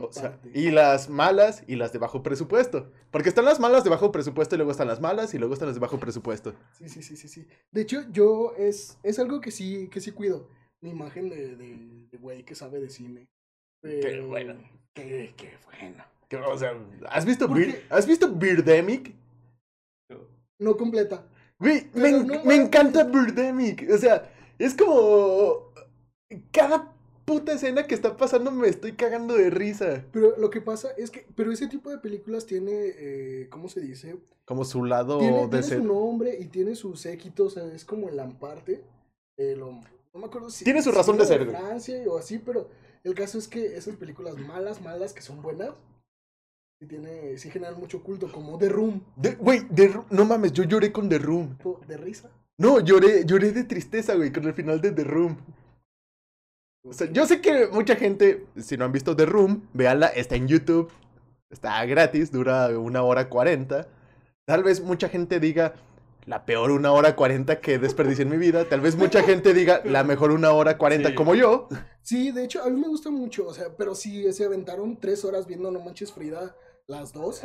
O sea, y las malas y las de bajo presupuesto. Porque están las malas de bajo presupuesto y luego están las malas y luego están las de bajo presupuesto. Sí, sí, sí, sí, sí. De hecho, yo es, es algo que sí, que sí cuido. Mi imagen de, de, de güey que sabe de cine. Pero, bueno. Qué, qué bueno. O sea, ¿has visto, ¿Por Bir- qué? ¿has visto Birdemic? No completa. Güey, me, no me encanta Birdemic. O sea, es como... Cada puta escena que está pasando me estoy cagando de risa. Pero lo que pasa es que, pero ese tipo de películas tiene, eh, ¿cómo se dice? Como su lado Tiene, de tiene ser... su nombre y tiene su séquito, o sea, es como el Lamparte. eh, lo- no me acuerdo si. Tiene su si razón de ser. Francia o así, pero el caso es que esas películas malas, malas, que son buenas, sí, tiene, sí generan mucho culto, como The Room, Güey, The Room- no mames, yo lloré con The Room. de risa. No, lloré, lloré de tristeza, güey, con el final de The Room. O sea, yo sé que mucha gente, si no han visto The Room, véanla, está en YouTube, está gratis, dura una hora cuarenta. Tal vez mucha gente diga, la peor una hora cuarenta que desperdicié en mi vida. Tal vez mucha gente diga la mejor una hora cuarenta Sí. como yo. Sí, de hecho, a mí me gusta mucho, o sea, pero si se aventaron tres horas viendo No Manches Frida, las dos,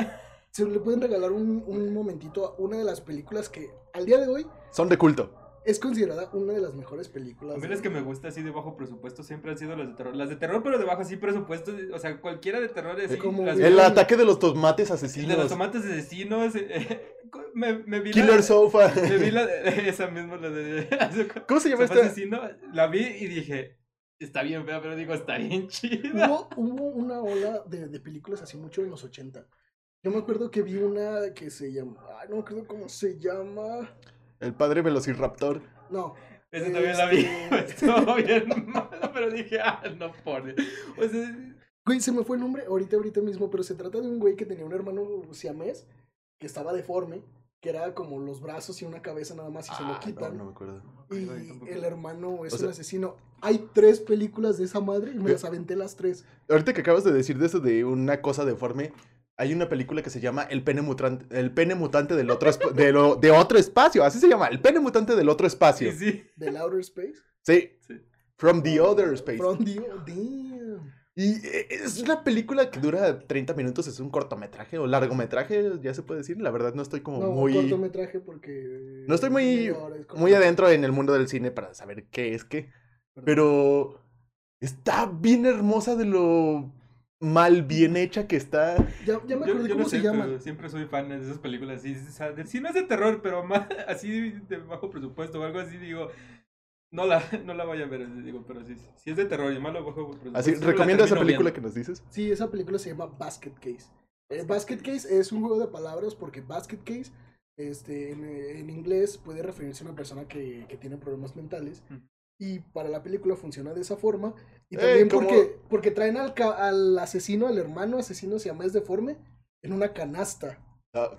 se le pueden regalar un, un momentito a una de las películas que al día de hoy Son de culto. Es considerada una de las mejores películas. A mí de- las que me gusta así de bajo presupuesto siempre han sido las de terror. Las de terror, pero de bajo así presupuesto. O sea, cualquiera de terror así. Como las- el ataque de los tomates de asesinos. los tomates asesinos. eh, me, me vi Killer la, Sofa. Me vi la, esa misma, la de. ¿Cómo se llama esta? asesino. La vi y dije. Está bien fea, pero digo, está bien chida. Hubo, hubo una ola de, de películas así mucho en los 80. Yo me acuerdo que vi una que se llama. Ay, no me acuerdo cómo se llama. El padre Velociraptor. No. Esa también la vi. Este- Estuvo bien mala, pero dije, ah, no pone. O sea, Güey, se me fue el nombre ahorita, ahorita mismo, pero se trata de un güey que tenía un hermano siamés que estaba deforme, que era como los brazos y una cabeza nada más y se lo Ah, quitan. No, no me acuerdo. Y el hermano es O un asesino. Hay tres películas de esa madre y me las aventé las tres. Ahorita que acabas de decir de eso de una cosa deforme, hay una película que se llama El pene mutante, el pene mutante del otro de, lo- de otro espacio, así se llama, El pene mutante del otro espacio. sí, sí. Del Outer Space. Sí. Sí. From the other space. From the... Damn. Y eh, es una película que dura 30 minutos, es un cortometraje o largometraje, ya se puede decir. La verdad no estoy como No, muy cortometraje porque... No estoy muy- es muy adentro en el mundo del cine para saber qué es qué, Perdón. pero está bien hermosa de lo mal bien hecha que está. Ya, ya me acordé yo cómo no se sé, pero siempre soy fan de esas películas. Sí, o sea, de- sí no es de terror, pero más así de bajo presupuesto o algo así, digo. No la, no la vaya a ver, digo, pero sí, sí es de terror y malo bajo presupuesto. Así, recomienda esa película que nos dices. Sí, esa película se llama Basket Case. Eh, Basket Case es un juego de palabras porque Basket Case, este, en, en inglés puede referirse a una persona que, que tiene problemas mentales. Y para la película funciona de esa forma. Y también porque, porque traen al, ca- al asesino, al hermano asesino, se llama es deforme, en una canasta. Ah,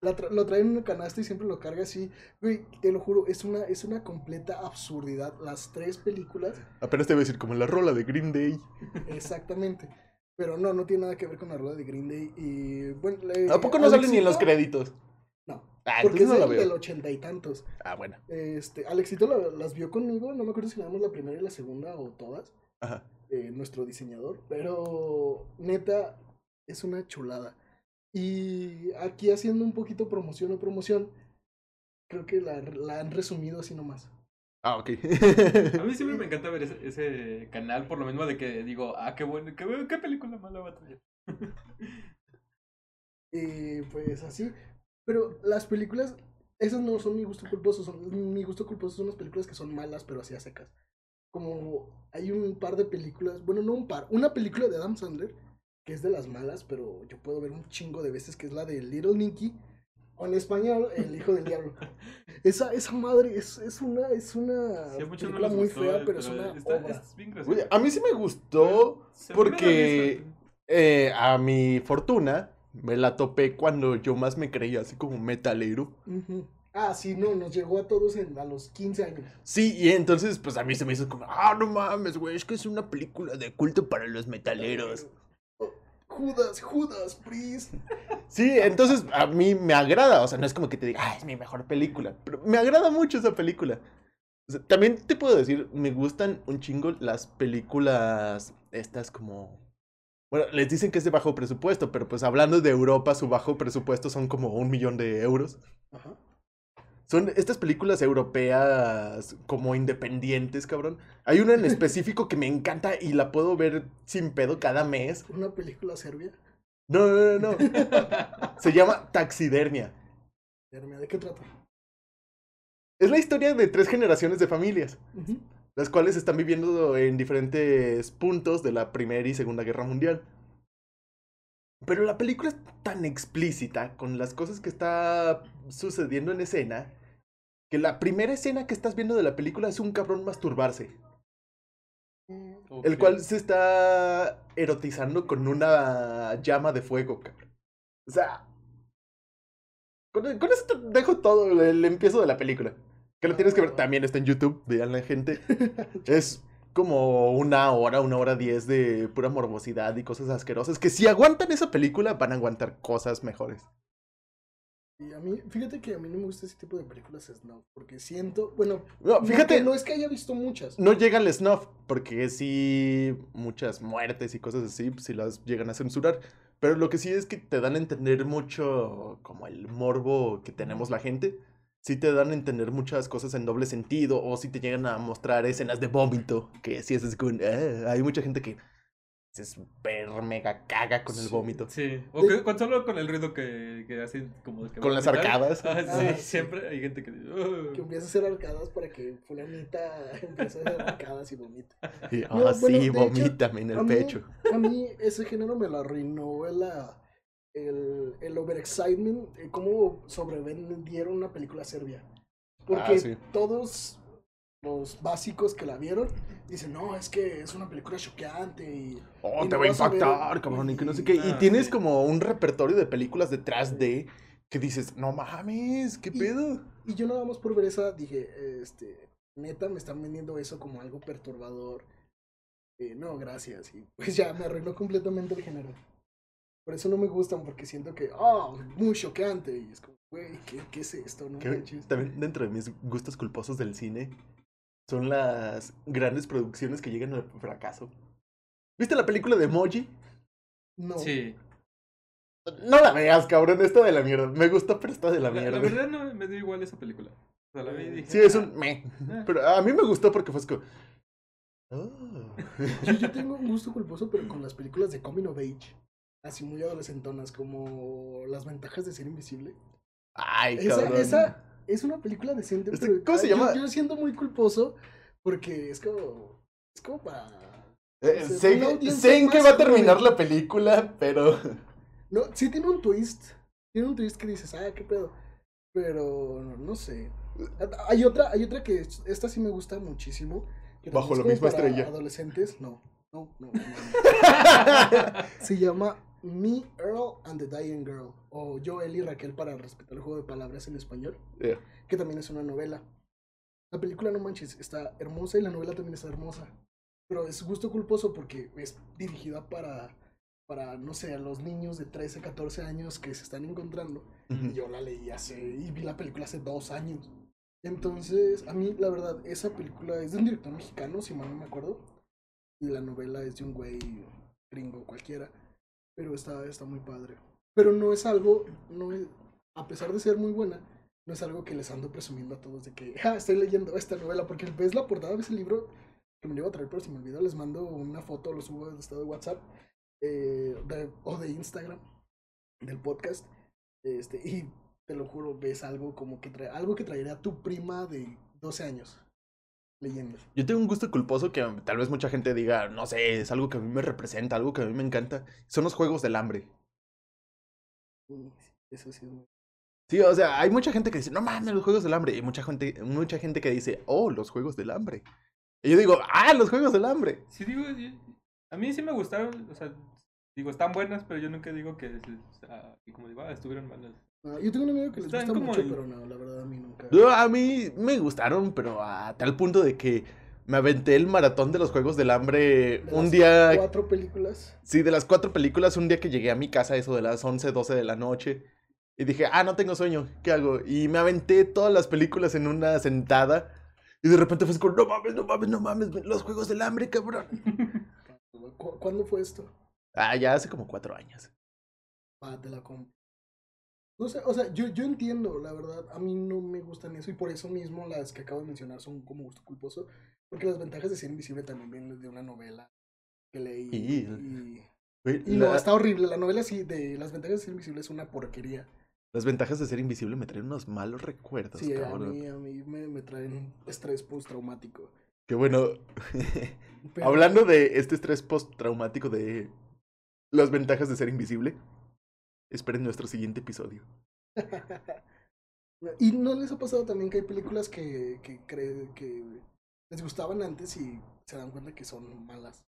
La tra- lo traen en una canasta y siempre lo carga así. Güey, te lo juro, es una, es una completa absurdidad. Las tres películas, apenas te voy a decir como la rola de Green Day. exactamente. Pero no, no tiene nada que ver con la rueda de Green Day. Y bueno, le- ¿A poco no sale ni en los créditos? Ah, porque es no la del, veo. del ochenta y tantos. Ah, bueno. Este, Alexito la- las vio conmigo, no me acuerdo si le damos la primera y la segunda o todas, Ajá. eh, nuestro diseñador, pero neta es una chulada. Y aquí haciendo un poquito promoción o promoción, creo que la, la han resumido así nomás. Ah, ok. A mí siempre me encanta ver ese, ese canal por lo mismo de que digo, ah, qué bueno, qué, qué película mala va a traer. Y pues así. Pero las películas, esas no son mi gusto culposo. Son, mi gusto culposo son las películas que son malas, pero así a secas. Como hay un par de películas, bueno, no un par, una película de Adam Sandler, que es de las malas, pero yo puedo ver un chingo de veces, que es la de Little Nicky, o en español, El Hijo del Diablo. Esa, esa madre es, es una, es una Sí, no película muy gustó, fea, eh, pero es una está, obra. es bien Oye, graciosa. a mí sí me gustó Se porque eh, a mi fortuna me la topé cuando yo más me creía así como metalero. Ah, sí, no, nos llegó a todos en, a los 15 años. Sí, y entonces pues a mí se me hizo como, ah, no mames, güey, es que es una película de culto para los metaleros. Oh, Judas, Judas, please. Sí, entonces a mí me agrada, o sea, no es como que te diga, ah, es mi mejor película, pero me agrada mucho esa película. O sea, también te puedo decir, me gustan un chingo las películas estas como... Bueno, les dicen que es de bajo presupuesto, pero pues hablando de Europa, su bajo presupuesto son como un millón de euros. Ajá. Son estas películas europeas como independientes, cabrón. Hay una en específico que me encanta y la puedo ver sin pedo cada mes. Una película serbia. No, no, no, no. Se llama Taxidermia. ¿De qué trata? Es la historia de tres generaciones de familias, Ujú. Las cuales están viviendo en diferentes puntos de la Primera y Segunda Guerra Mundial. Pero la película es tan explícita con las cosas que está sucediendo en escena, que la primera escena que estás viendo de la película es un cabrón masturbarse, el cual se está erotizando con una llama de fuego, cabrón. O sea, con, con eso te dejo todo el empiezo de la película. Que lo tienes que ver, también está en YouTube, vean la gente. Es como una hora, una hora diez de pura morbosidad y cosas asquerosas. Que si aguantan esa película, van a aguantar cosas mejores. Y a mí, fíjate que a mí no me gusta ese tipo de películas snuff, porque siento, bueno, No, fíjate, no es que haya visto muchas. no llega al snuff, porque sí, muchas muertes y cosas así, pues sí las llegan a censurar. Pero lo que sí es que te dan a entender mucho, como el morbo que tenemos la gente. Sí te dan a entender muchas cosas en doble sentido, o si te llegan a mostrar escenas de vómito, que sí es con... "Ah", hay mucha gente que se super mega caga con el vómito. Sí, o que, con solo con el ruido que, que hacen como de que Con las arcadas. Ah, sí, Ah, sí. siempre hay gente que... "Ugh". Que empieza a hacer arcadas para que fulanita empiece a hacer arcadas y vomita. No, "Ah, bueno, sí, de hecho, vomítame en a el mí- pecho. A mí ese género me lo arruinó la, el, el overexcitement, eh, cómo sobrevendieron una película serbia. Porque Ah, sí. todos los básicos que la vieron dicen, no, es que es una película choqueante y... Oh, Y te no va a ver- impactar, cabrón, y que no sé qué. Y Ah, tienes sí. como un repertorio de películas detrás de que dices, no mames, ¿qué Y- pedo? Y yo nada más por ver esa dije, este, neta, me están vendiendo eso como algo perturbador. Eh, no, gracias. Y pues ya me arruinó completamente el género. Por eso no me gustan, porque siento que, oh, muy choqueante. Y es como, güey, ¿qué, ¿qué es esto? No también dentro de mis gustos culposos del cine son las grandes producciones que llegan al fracaso. ¿Viste la película de Emoji? No. Sí. No la veas, cabrón, está de la mierda. Me gustó, pero está de la La, mierda. la verdad no me dio igual esa película. O sea, la vi y dije, Sí, es "Ah, un meh. ah". Pero a mí me gustó porque fue como... "Oh". Yo, yo tengo un gusto culposo, pero con las películas de Coming of Age. Así muy adolescentonas, como Las ventajas de ser invisible. Ay, Esa, cabrón. esa es una película decente, Este, pero ¿cómo se llama? Yo, siento muy culposo porque es como, es como para... Eh, sé, que- sé en qué va a terminar la película, pero... No, sí tiene un twist. Tiene un twist que dices, ah, qué pedo. Pero no, no sé. Hay otra, hay otra que es- esta sí me gusta muchísimo. que Bajo la misma estrella. Adolescentes, no. No, no, no, no. Se llama Me, Earl and the Dying Girl. O Yo, Él y Raquel para respetar el juego de palabras en español. Yeah. Que también es una novela. La película, no manches, está hermosa y la novela también está hermosa. Pero es gusto culposo porque es dirigida para, para no sé, a los niños de 13, 14 años que se están encontrando. Y yo la leí hace, y vi la película hace dos años. Entonces, a mí, la verdad, esa película es de un director mexicano, si mal no me acuerdo. Y la novela es de un güey gringo cualquiera. Pero está, está muy padre. Pero no es algo, no es- a pesar de ser muy buena, no es algo que les ando presumiendo a todos de que, estoy leyendo esta novela. Porque ves la portada, ves el libro que me iba a traer, pero si me olvidó, les mando una foto, lo subo de estado de WhatsApp eh, o de Instagram del podcast. Este, y te lo juro, ves algo como que trae, algo que traería tu prima de 12 años leyendo. Yo tengo un gusto culposo que tal vez mucha gente diga, no sé, es algo que a mí me representa, algo que a mí me encanta. Son los juegos del hambre. Y Eso sí es muy- Sí, o sea, hay mucha gente que dice, no mames, los juegos del hambre. Y mucha gente, mucha gente que dice, oh, los juegos del hambre. Y yo digo, ah, los juegos del hambre. Sí, digo, yo- a mí sí me gustaron, o sea, digo, están buenas, pero yo nunca digo que, o sea, y como digo, ah, estuvieron malas. Ah, yo tengo un amigo que les Están gusta como mucho, el- pero no, la verdad a mí nunca. No, a mí me gustaron, pero a tal punto de que me aventé el maratón de los juegos del hambre De un las día. Cuatro películas. Sí, de las cuatro películas, un día que llegué a mi casa, eso de las 11, 12 de la noche. Y dije, ah, no tengo sueño, ¿qué hago? Y me aventé todas las películas en una sentada. Y de repente fue así como, no mames, no mames, no mames, los juegos del hambre, cabrón. ¿Cu- ¿Cuándo fue esto? Ah, ya hace como cuatro años. Ah, te la compro. No sé, o sea, yo, yo entiendo, la verdad, a mí no me gustan eso y por eso mismo las que acabo de mencionar son como gusto culposo, porque las ventajas de ser invisible también vienen de una novela que leí Y- y, no, está horrible, la novela sí, de las ventajas de ser invisible es una porquería. Las ventajas de ser invisible me traen unos malos recuerdos, Sí, a mí, a mí me, me traen estrés postraumático. Que bueno, Pero- hablando de este estrés postraumático de las ventajas de ser invisible, esperen nuestro siguiente episodio. y no les ha pasado también que hay películas que, que, cre- que les gustaban antes y se dan cuenta que son malas.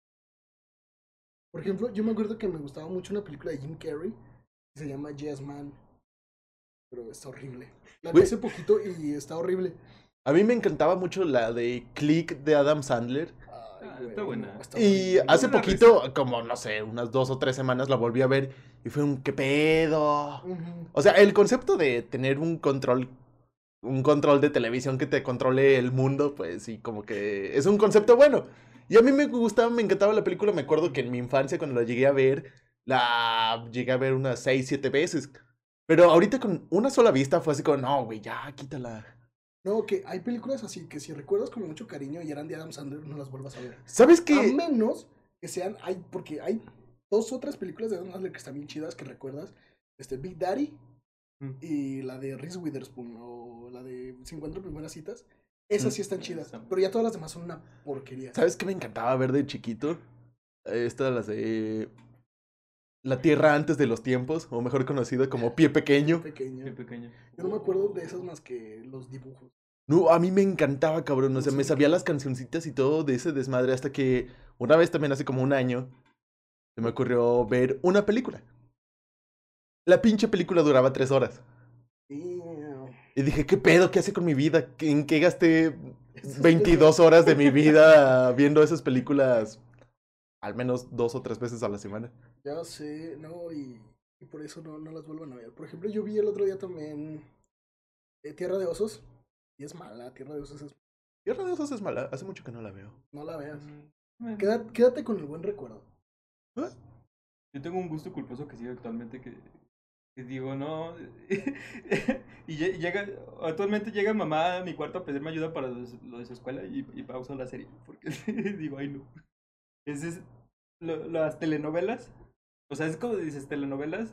Por ejemplo, yo me acuerdo que me gustaba mucho una película de Jim Carrey que se llama Yes Man. Pero está horrible. La vi hace poquito y está horrible. A mí me encantaba mucho la de Click de Adam Sandler. Ah, está buena. está Y hace poquito, como no sé, unas dos o tres semanas la volví a ver y fue un qué pedo. O sea, el concepto de tener un control, un control de televisión que te controle el mundo, pues sí, como que es un concepto bueno. Y a mí me gustaba, me encantaba la película. Me acuerdo que en mi infancia, cuando la llegué a ver, la llegué a ver unas seis, siete veces. Pero ahorita con una sola vista fue así como, no, güey, ya, quítala. No, que hay películas así que si recuerdas con mucho cariño y eran de Adam Sandler, no las vuelvas a ver. ¿Sabes A qué? menos que sean, hay, porque hay dos otras películas de Adam Sandler que están bien chidas, que recuerdas. Este, Big Daddy Mm. y la de Reese Witherspoon o la de 50 primeras citas. Esas sí están Mm, chidas, pero ya todas las demás son una porquería. ¿Sabes qué me encantaba ver de chiquito? Estas, las de... La Tierra antes de los tiempos, o mejor conocido como Pie Pequeño. Pequeño. Qué pequeño. Yo no me acuerdo de esas más que los dibujos. No, a mí me encantaba, cabrón. O sea, me sabía las cancioncitas y todo de ese desmadre hasta que una vez también hace como un año se me ocurrió ver una película. La pinche película duraba tres horas. Y dije, ¿qué pedo? ¿Qué hace con mi vida? ¿En qué gasté Esas 22 horas de mi vida viendo esas películas al menos dos o tres veces a la semana? Ya sé, no, y, y por eso no, no las vuelvan a ver. Por ejemplo, yo vi el otro día también eh, Tierra de Osos. Y es mala, Tierra de Osos es... Tierra de Osos es mala. Hace mucho que no la veo. No la veas. Mm, Quédate, quédate con el buen recuerdo. Yo tengo un gusto culposo que sigo actualmente que, que digo, no. y lle- llega, actualmente llega mamá a mi cuarto a pedirme ayuda para lo de su- lo de su escuela y, y pauso la serie. Porque digo, ay no. Es lo- las telenovelas. O sea, es como dices, telenovelas.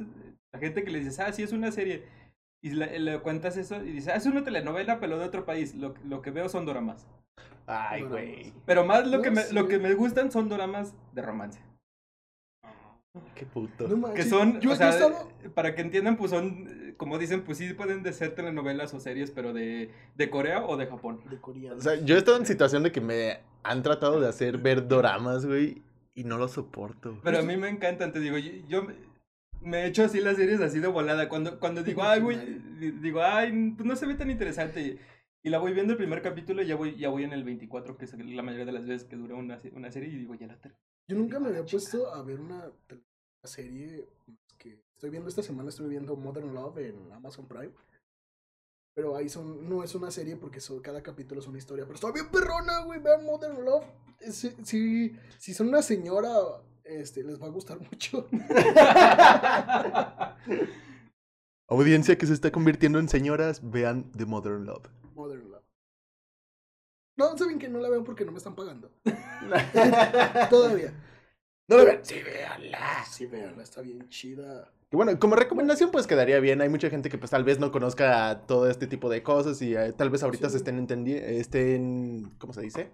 La gente que le dices, ah, sí, es una serie. Y le, le cuentas eso y dices, ah, es una telenovela, pero de otro país. Lo, lo que veo son doramas. Ay, güey. Pero más lo, No que me, lo que me gustan son doramas de romance. Qué puto. No Que son, yo, o sea, estado- para que entiendan, pues son, eh, como dicen, pues sí pueden de ser telenovelas o series, pero de, de Corea o de Japón. de coreano. O sea, yo he estado en situación de que me han tratado de hacer ver doramas, güey, y no lo soporto. Pero a mí me encantan, te digo, yo, yo me- hecho así las series así de volada. Cuando, cuando digo, ay, güey, di- digo, ay, pues no se ve tan interesante. Y, la voy viendo el primer capítulo y ya voy, ya voy en el 24, que es la mayoría de las veces que dura una, una serie, y digo, ya la termino. Yo nunca me había puesto a ver una, una serie que estoy viendo esta semana, estoy viendo Modern Love en Amazon Prime. Pero ahí son, no es una serie porque son, cada capítulo es una historia. Pero está bien perrona, güey, vean Modern Love. Si, si, si son una señora, este, les va a gustar mucho. Audiencia que se está convirtiendo en señoras, vean The Modern Love. Modern Love. No, saben que no la veo porque no me están pagando. Todavía. No la vean. Sí, véanla. Sí, veanla, está bien chida. Y bueno, como recomendación, pues quedaría bien. Hay mucha gente que pues tal vez no conozca todo este tipo de cosas y eh, tal vez ahorita Sí. se estén entendiendo, estén, ¿cómo se dice?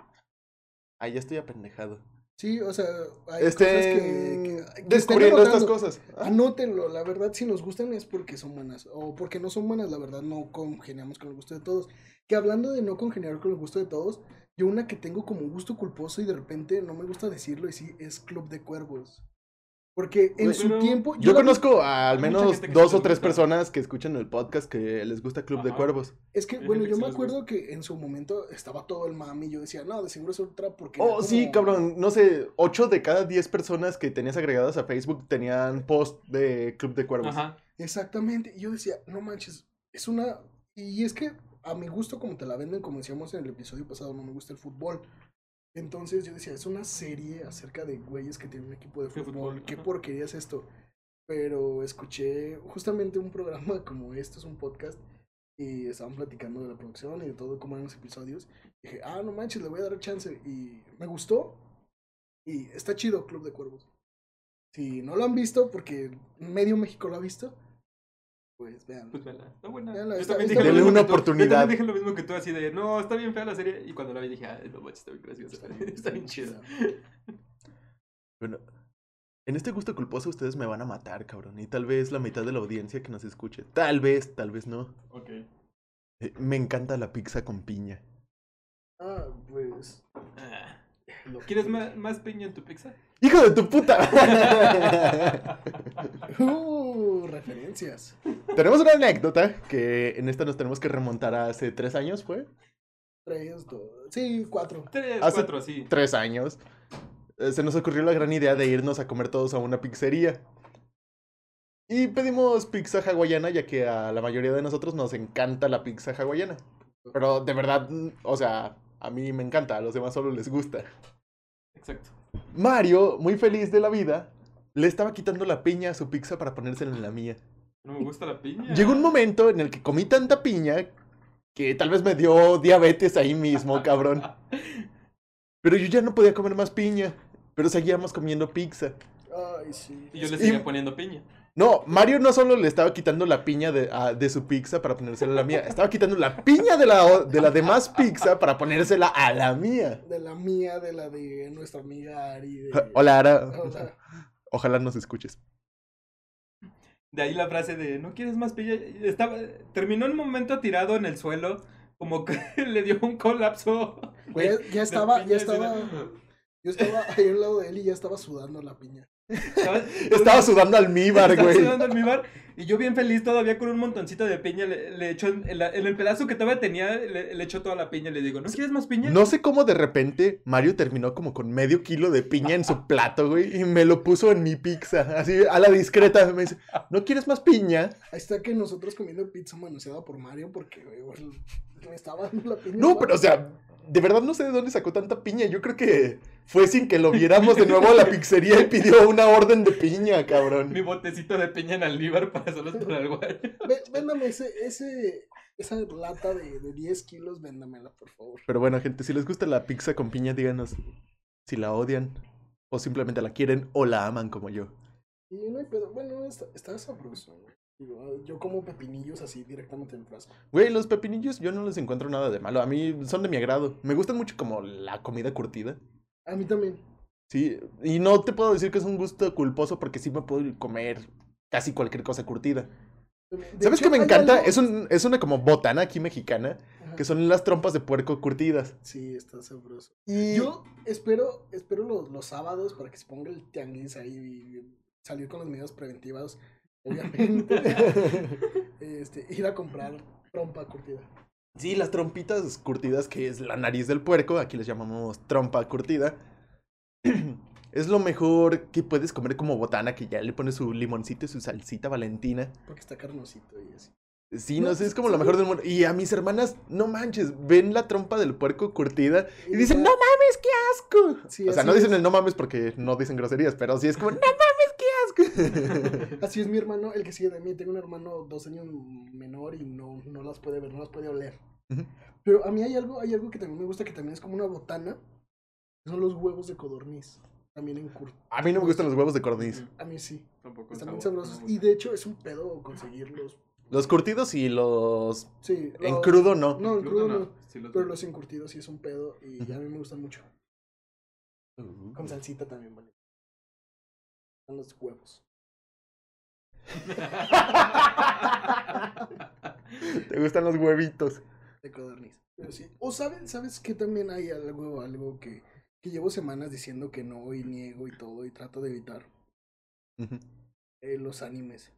Ya estoy apendejado. Sí, o sea, hay Estén cosas que, que- descubriendo estas cosas. Anótenlo, la verdad, si nos gustan es porque son buenas. O porque no son buenas, la verdad, no congeniamos con el gusto de todos. Que hablando de no congeniar con el gusto de todos, yo una que tengo como gusto culposo y de repente no me gusta decirlo y sí, es Club de Cuervos. Porque en su tiempo... Yo conozco a al menos dos o tres personas que escuchan el podcast que les gusta Club de. Cuervos. Es que, bueno, yo me acuerdo que en su momento estaba todo el mami yo decía, no, de seguro es otra porque... Oh, sí, cabrón. No sé, ocho de cada diez personas que tenías agregadas a Facebook tenían post de Club de Cuervos. Ajá. Exactamente. Y yo decía, no manches, es una. Y es que a mi gusto, como te la venden, como decíamos en el episodio pasado, no me gusta el fútbol. Entonces yo decía, es una serie acerca de güeyes que tienen un equipo de fútbol. fútbol, ¿Qué ajá. porquería es esto? Pero escuché justamente un programa como este, es un podcast, y estaban platicando de la producción y de todo, cómo eran los episodios. dije, ah, no manches, le voy a dar chance. Y me gustó. Y está chido Club de Cuervos. Si no lo han visto, porque medio México lo ha visto, pues vean. Pues vela, está buena. Véanla, Yo está- también está dije Denle una tú. Yo oportunidad. también dije lo mismo que tú, así de, no, está bien fea la serie. Y cuando la vi dije, ay, no manches, está bien graciosa. Está bien chida. Bueno, en este gusto culposo ustedes me van a matar, cabrón. Y tal vez la mitad de la audiencia que nos escuche. Tal vez, tal vez no. Ok. Eh, me encanta la pizza con piña. Ah, pues. ¿Quieres más, más piña en tu pizza? ¡Hijo de tu puta! Uh, referencias. tenemos una anécdota que en esta nos tenemos que remontar a hace tres años, ¿fue? Tres, dos. Sí, cuatro. Tres, Hace- cuatro, sí. tres años, eh, se nos ocurrió la gran idea de irnos a comer todos a una pizzería. Y pedimos pizza hawaiana, ya que a la mayoría de nosotros nos encanta la pizza hawaiana. Pero de verdad, o sea, a mí me encanta, a los demás solo les gusta. Exacto. Mario, muy feliz de la vida, le estaba quitando la piña a su pizza para ponérsela en la mía. No me gusta la piña. Llegó un momento en el que comí tanta piña que tal vez me dio diabetes ahí mismo, cabrón. Pero yo ya no podía comer más piña. Pero seguíamos comiendo pizza. Ay, sí. Y yo le Y- seguía poniendo piña. No, Mario no solo le estaba quitando la piña de, a- de su pizza para ponérsela a la mía, estaba quitando la piña de la, de la demás pizza para ponérsela a la mía. De la mía, de la de nuestra amiga Ari. de- Hola, Ara. Hola. Ojalá nos escuches. De ahí la frase de no quieres más piña. Estaba, terminó en un momento tirado en el suelo. Como que le dio un colapso. Ya de estaba, ya estaba. Yo estaba ahí al lado de él y ya estaba sudando la piña. Estaba, Estaba sudando almíbar, estaba güey. sudando en mi bar. Y yo bien feliz todavía con un montoncito de piña. Le, le echó en, en la- en el pedazo que todavía tenía, le, le echó toda la piña. Le digo, ¿no quieres más piña? No sé cómo de repente Mario terminó como con medio kilo de piña en su plato, güey, y me lo puso en mi pizza, así a la discreta. Me dice, ¿no quieres más piña? Ahí está que nosotros comiendo pizza manoseada por Mario porque güey, güey, me estaba dando la piña. No, pero o sea, de verdad no sé de dónde sacó tanta piña. Yo creo que fue sin que lo viéramos de nuevo a la pizzería y pidió una orden de piña, Mi cabrón. botecito de piña en almíbar para solos para el guay. Vé- Véndame ese, ese, esa lata de, de 10 kilos, véndamela, por favor. Pero bueno, gente, si les gusta la pizza con piña, díganos si la odian o simplemente la quieren o la aman como yo. Y no hay pedo. Bueno, está, está sabroso. güey. Digo, yo como pepinillos así directamente en frasco. Güey, los pepinillos yo no les encuentro nada de malo. A mí son de mi agrado. Me gustan mucho como la comida curtida. A mí también. Sí, y no te puedo decir que es un gusto culposo porque sí me puedo comer casi cualquier cosa curtida. De ¿Sabes qué me encanta? algo- Es, un, es una como botana aquí mexicana, Ajá. que son las trompas de puerco curtidas. Sí, está sabroso. Y Yo espero, espero los, los sábados para que se ponga el tianguis ahí y salir con las medidas preventivas. Obviamente. este, ir a comprar trompa curtida. Sí, las trompitas curtidas, que es la nariz del puerco, aquí les llamamos trompa curtida. Es lo mejor que puedes comer como botana, que ya le pones su limoncito y su salsita valentina. Porque está carnosito y así. Sí, No, no sé, es como sí. lo mejor del mundo. Y a mis hermanas, no manches, ven la trompa del puerco curtida y dicen, no mames, qué asco. Sí, o sea, no dicen es. el no mames porque no dicen groserías, pero sí es como, no mames, qué. Así es mi hermano, el que sigue de mí. Tengo un hermano dos años menor y no, no las puede ver, no las puede oler. Ujú. Pero a mí hay algo, hay algo que también me gusta, que también es como una botana. Son los huevos de codorniz. También en curto. A mí no me gustan los huevos de codorniz. A mí sí. Tampoco Están bien sabrosos. no Y de hecho es un pedo conseguirlos. Los curtidos y los Sí. en los- crudo no. No, en Crudo no, no. sí los Pero los encurtidos sí es un pedo y Ujú. a mí me gustan mucho. Con salsita también, vale. Son los huevos. Te gustan los huevitos. de codorniz. Pero sí. O sabes, sabes que también hay algo, algo que, que llevo semanas diciendo que no y niego y todo y trato de evitar. Eh, los animes.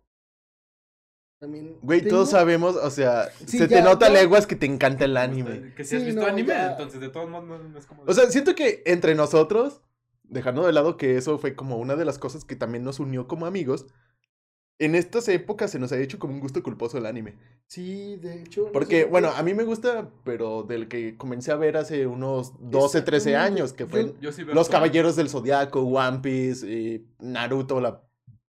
También. Güey, tengo- todos sabemos, o sea, Sí, se te nota ya. leguas que te encanta el anime. Que si has Sí, visto no, anime, ya. entonces de todos modos no, no es como. O sea, siento que entre nosotros, dejando de lado que eso fue como una de las cosas que también nos unió como amigos, en estas épocas se nos ha hecho como un gusto culposo el anime. Sí, de hecho. no Porque, sé bueno, a mí me gusta, pero del que comencé a ver hace unos 12, 13 Exactamente. años, que fue Yo- yo sí veo Los. Caballeros del Zodiaco, One Piece, y Naruto, la,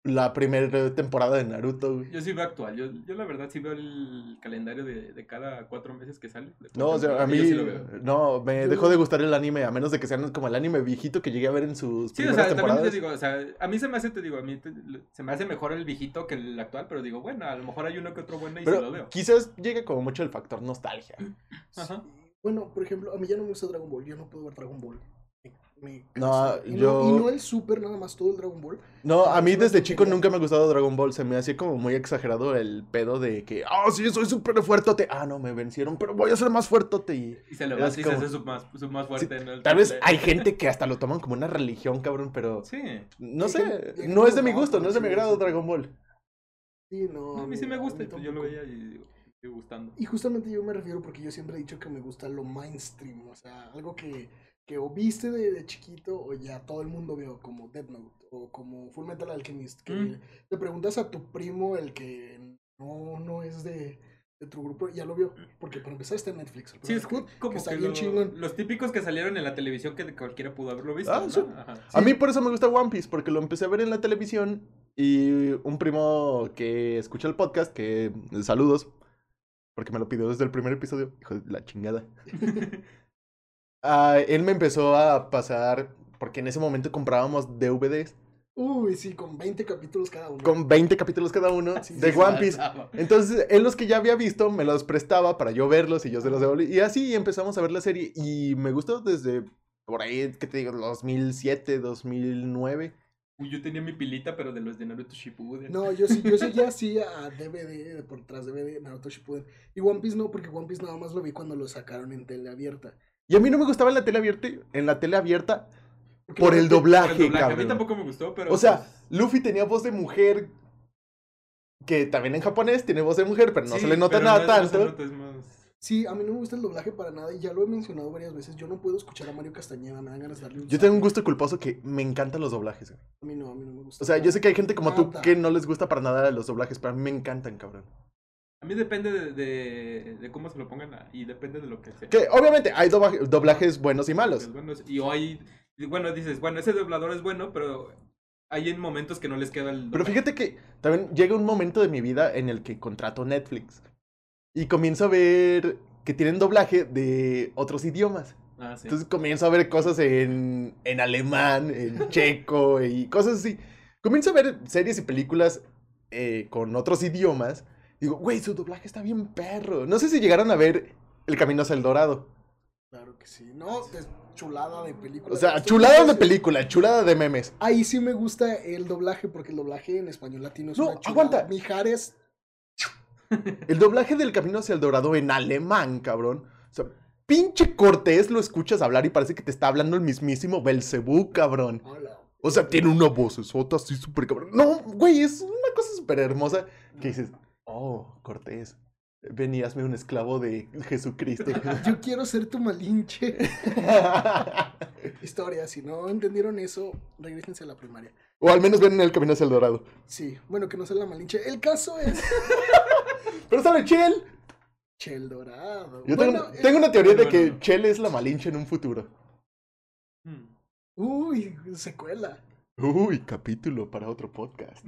la primera temporada de Naruto. güey. Yo sí veo actual. Yo, yo la verdad sí veo el calendario de, de cada cuatro meses que sale. No, o sea, a mí Yo sí lo veo. no, me dejó de gustar el anime, a menos de que sean como el anime viejito que llegué a ver en sus Sí, o sea, también temporadas. te digo, o sea, a mí se me hace, te digo, a mí te- se me hace mejor el viejito que el actual, pero digo, bueno, a lo mejor hay uno que otro bueno y sí lo Pero veo. quizás llega como mucho el factor nostalgia. Ajá. Sí. Bueno, por ejemplo, a mí ya no me gusta Dragon Ball. Yo no puedo ver Dragon Ball. Me, No, y yo- No, y no el Super, nada más todo el Dragon Ball. No, a mí desde chico nunca me ha gustado Dragon Ball. Se me hacía como muy exagerado el pedo de que, ah, sí, soy súper fuertote. Ah, no, me vencieron, pero voy a ser más fuertote. Y Y se le Es va y se como- hace su más, su más fuerte en el tal vez hay gente que hasta lo toman como una religión, cabrón, pero Sí. no sé, gente- no es de mi como gusto, no es de mi sí. Dragon Ball. Sí, no. No, a mí sí me gusta, yo lo veía y digo. gustando. Y justamente yo me refiero porque yo siempre he dicho que me gusta lo mainstream, o sea, algo que, que o viste de, de chiquito o ya todo el mundo vio, como Dead Note o como Full Metal Alchemist, que Mm. le preguntas a tu primo, el que no, no es de, de tu grupo, ya lo vio, porque para empezar está en Netflix. Sí, es como está que bien lo- chingón. los típicos que salieron en la televisión que cualquiera pudo haberlo visto. Ah, ¿no? sí. Ajá. A mí por eso me gusta One Piece, porque lo empecé a ver en la televisión y un primo que escucha el podcast, que saludos, porque me lo pidió desde el primer episodio, hijo de la chingada. Ah, él me empezó a pasar, porque en ese momento comprábamos DVDs Uy, sí, con 20 capítulos cada uno. con 20 capítulos cada uno Sí, de sí, One Piece. Entonces, él los que ya había visto me los prestaba para yo verlos y yo se los devolví. Y así empezamos a ver la serie y me gustó desde por ahí, ¿qué te digo? 2007, 2009. Uy, yo tenía mi pilita, pero de los de Naruto Shippuden. No, yo sí, yo sí ya hacía a DVD, de por tras DVD, Naruto Shippuden. Y One Piece no, porque One Piece nada más lo vi cuando lo sacaron en tele abierta. Y a mí no me gustaba en la tele abierta, en la tele abierta por el doblaje, Por el doblaje, A mí tampoco me gustó, pero. O sea, pues, Luffy tenía voz de mujer, que también en japonés tiene voz de mujer, pero no sí, se le nota nada no tanto. nota, es más- Sí, a mí no me gusta el doblaje para nada y ya lo he mencionado varias veces. Yo no puedo escuchar a Mario Castañeda, me dan ganas de darle un Yo tengo un gusto culposo que me encantan los doblajes. güey. A mí no, a mí no me gusta. O sea, yo sé que hay gente como tú que no les gusta para nada los doblajes, pero a mí me encantan, cabrón. A mí depende de, de, de cómo se lo pongan y depende de lo que sea. Que obviamente hay doblaje- doblajes buenos y malos. Y o hay. y Bueno, dices, bueno, ese doblador es bueno, pero hay en momentos que no les queda el. Pero doblaje. fíjate que también llega un momento de mi vida en el que contrato Netflix y comienzo a ver que tienen doblaje de otros idiomas. Ah, sí. Entonces comienzo a ver cosas en, en alemán, en checo y cosas así. Comienzo a ver series y películas eh, con otros idiomas. Digo, güey, su doblaje está bien perro. No sé si llegaron a ver El Camino hacia el Dorado. Claro que sí. No, es chulada de película. O sea, chulada de película, chulada de memes. Ahí sí me gusta el doblaje, porque el doblaje en español latino es No, una chulada. aguanta. Mijares, El doblaje del Camino hacia el Dorado en alemán, cabrón. O sea, pinche Cortés lo escuchas hablar y parece que te está hablando el mismísimo Belcebú, cabrón. hola. O sea, tiene una vocesota así súper cabrón. No, güey, es una cosa súper hermosa que dices, oh, Cortés, ven y hazme un esclavo de Jesucristo. Yo quiero ser tu malinche. Historia, si no entendieron eso, regresense a la primaria. o al menos ven en el Camino hacia el Dorado. Sí, bueno, que no sea la malinche. El caso es Pero sale Chel. Chel Dorado. Yo Bueno, tengo, tengo una teoría de que. Chel es la malinche en un futuro. Hmm. Uy, secuela. Uy, capítulo para otro podcast.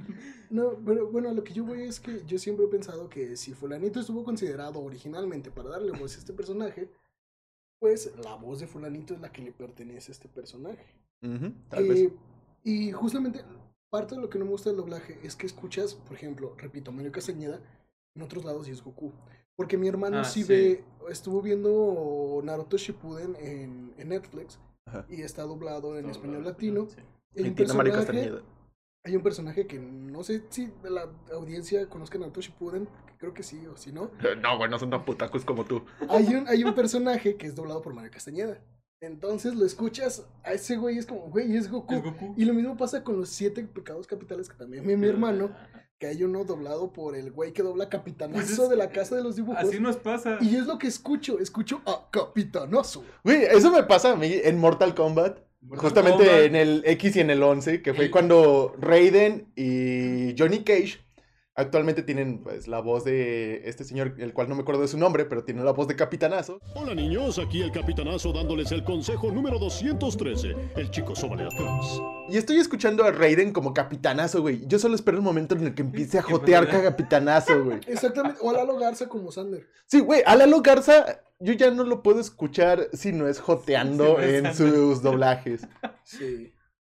No, pero bueno, lo que yo voy es que yo siempre he pensado que si fulanito estuvo considerado originalmente para darle voz a este personaje, pues la voz de fulanito es la que le pertenece a este personaje. Tal vez. Eh, y justamente parte de lo que no me gusta del doblaje es que escuchas, por ejemplo, repito, Mario Castañeda en otros lados y es Goku. Porque mi hermano Ah, sí, sí. ve, estuvo viendo Naruto Shippuden en, en Netflix Ajá. y está doblado en Todo español latino. sí. Hay un, Entiendo a Mario personaje, Castañeda. hay un personaje que no sé si de la audiencia conozca Naruto Shippuden, creo que sí o si no. No, güey, no son tan putacos como tú. Hay un, hay un personaje que es doblado por Mario Castañeda. Entonces lo escuchas a ese güey, es como, güey, es Goku. Es Goku. Y lo mismo pasa con los siete pecados capitales que también vi mi hermano, que hay uno doblado por el güey que dobla capitanazo Pues es- de la casa de los dibujos. Así nos pasa. Y es lo que escucho, escucho a capitanazo. Güey, eso me pasa a mí en Mortal Kombat. Justamente en el X y en el 11, que fue cuando Raiden y Johnny Cage actualmente tienen pues la voz de este señor, el cual no me acuerdo de su nombre, pero tiene la voz de Capitanazo. Hola niños, aquí el capitanazo dándoles el consejo número 213. El chico sobre atrás. Y estoy escuchando a Raiden como Capitanazo, güey. Yo solo espero el momento en el que empiece a jotear pueda- Capitanazo, güey. Exactamente. O a Lalo Garza como Sander. Sí, güey, a Lalo Garza yo ya no lo puedo escuchar si no es joteando Sí, en Sander. sus doblajes. Sí.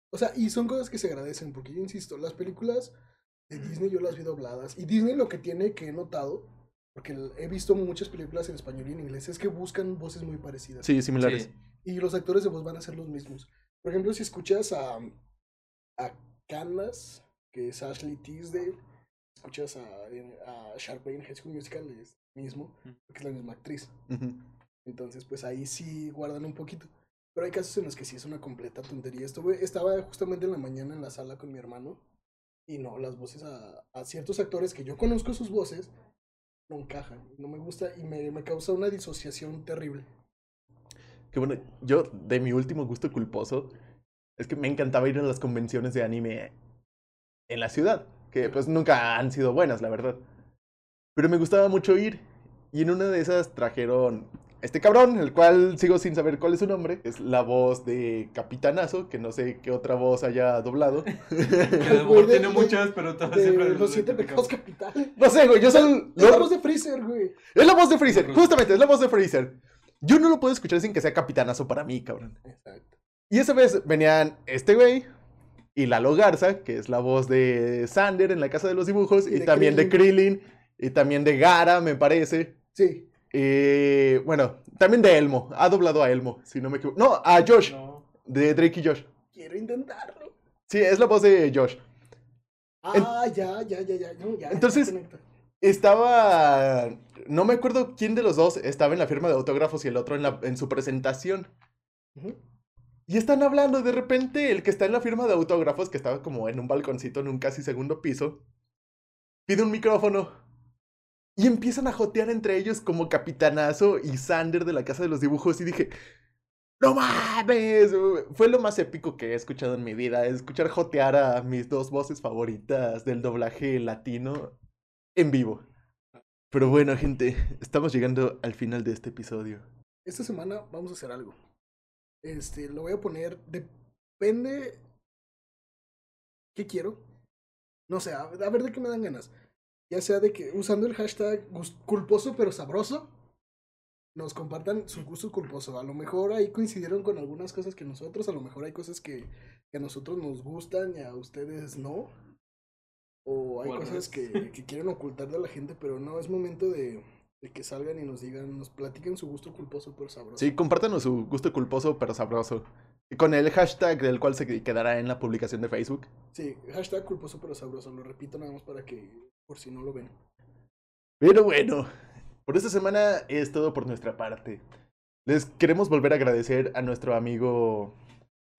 O sea, y son cosas que se agradecen, porque yo insisto, las películas de Disney yo las vi dobladas. Y Disney lo que tiene que he notado, porque he visto muchas películas en español y en inglés, es que buscan voces muy parecidas. Sí, similares. Sí. Y los actores de voz van a ser los mismos. Por ejemplo, si escuchas a, a Candace, que es Ashley Tisdale, escuchas a, a Sharpay en High School Musical, es mismo, porque es la misma actriz. Entonces, pues ahí sí guardan un poquito. Pero hay casos en los que sí es una completa tontería. Estuve, estaba justamente en la mañana en la sala con mi hermano. Y no, las voces a, ciertos actores que yo conozco sus voces. no encajan. No me gusta y me, me causa una disociación terrible. Que bueno, yo de mi último gusto culposo es que me encantaba ir a las convenciones de anime en la ciudad, que pues nunca han sido buenas, la verdad. Pero me gustaba mucho ir y en una de esas trajeron este cabrón, el cual sigo sin saber cuál es su nombre, es la voz de Capitanazo, que no sé qué otra voz haya doblado. Que a lo mejor tiene muchas, pero todas De siempre. los siete pecados capitales. No sé, güey, yo soy... Es la voz de Freezer, güey. Es la voz de Freezer, justamente, es la voz de Freezer. Yo no lo puedo escuchar sin que sea Capitanazo para mí, cabrón. Exacto. Y esa vez venían este güey y Lalo Garza, que es la voz de Sander en la casa de los dibujos, Y y, de también de Krillin, y también de Gara, me parece. Sí. Y bueno, también de Elmo. Ha doblado a Elmo, si no me equivoco. No, a Josh, No. de Drake y Josh. Quiero intentarlo. Sí, es la voz de Josh. Ah, ya, ya, ya, ya. no, ya Entonces-. Estaba. No me acuerdo quién de los dos estaba en la firma de autógrafos y el otro en, la- en su presentación. Y están hablando, de repente el que está en la firma de autógrafos, que estaba como en un balconcito en un casi segundo piso, pide un micrófono. Y empiezan a jotear entre ellos como Capitanazo y Sander de la Casa de los Dibujos. Y dije, ¡No mames! Fue lo más épico que he escuchado en mi vida. Escuchar jotear a mis dos voces favoritas del doblaje latino en vivo. Pero bueno, gente, estamos llegando al final de este episodio. Esta semana vamos a hacer algo. Este, lo voy a poner. Depende. ¿Qué quiero? No sé, a, ver de qué me dan ganas. Ya sea de que usando el hashtag culposo pero sabroso, nos compartan su gusto culposo. A lo mejor ahí coincidieron con algunas cosas que nosotros, a lo mejor hay cosas que, que a nosotros nos gustan y a ustedes no. O hay cosas que, que quieren ocultar de la gente, pero no, es momento de, de que salgan y nos digan, nos platiquen su gusto culposo pero sabroso. Sí, compártanos su gusto culposo pero sabroso. Con el hashtag del cual se quedará en la publicación de Facebook. Sí, hashtag culposo pero sabroso. Lo repito nada más para que, por si no lo ven. Pero bueno, por esta semana es todo por nuestra parte. Les queremos volver a agradecer a nuestro amigo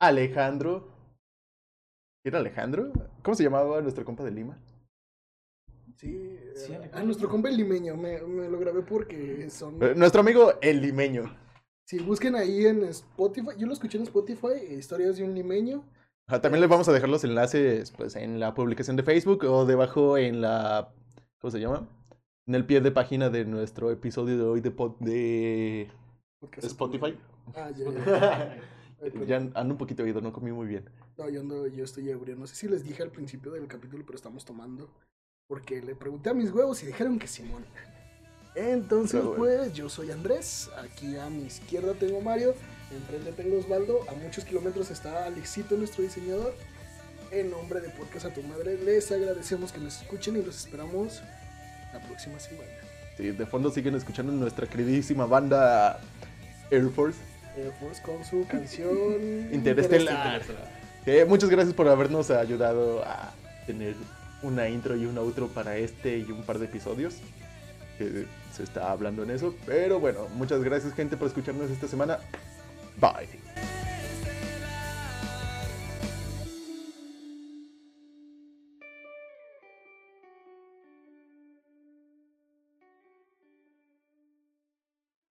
Alejandro. ¿Era Alejandro? ¿Cómo se llamaba nuestro compa de Lima? Sí, Sí, a Alejandro. nuestro compa el limeño, me, me lo grabé porque son... Eh, Nuestro amigo el limeño. Si busquen ahí en Spotify, yo lo escuché en Spotify, historias de un limeño. Ajá, También les vamos a dejar los enlaces pues, en la publicación de Facebook o debajo en la... ¿Cómo se llama? En el pie de página de nuestro episodio de hoy de, pod- de. Spotify. Ah, ya, ya. Ya ando un poquito oído, no comí muy bien. No, yo, ando, yo estoy ebrio. No sé si les dije al principio del capítulo, pero estamos tomando. Porque le pregunté a mis huevos y dijeron que Simón. Entonces, bueno. pues, yo soy Andrés. Aquí a mi izquierda tengo Mario. Enfrente tengo Osvaldo. A muchos kilómetros está Alexito, nuestro diseñador. En nombre de Podcast a tu Madre, les agradecemos que nos escuchen y los esperamos la próxima semana. Sí, de fondo siguen escuchando nuestra queridísima banda Air Force. Air Force con su canción Interestelar. Eh, muchas gracias por habernos ayudado a tener una intro y un outro para este y un par de episodios. Que se está hablando en eso. Pero bueno, muchas gracias gente por escucharnos esta semana. Bye.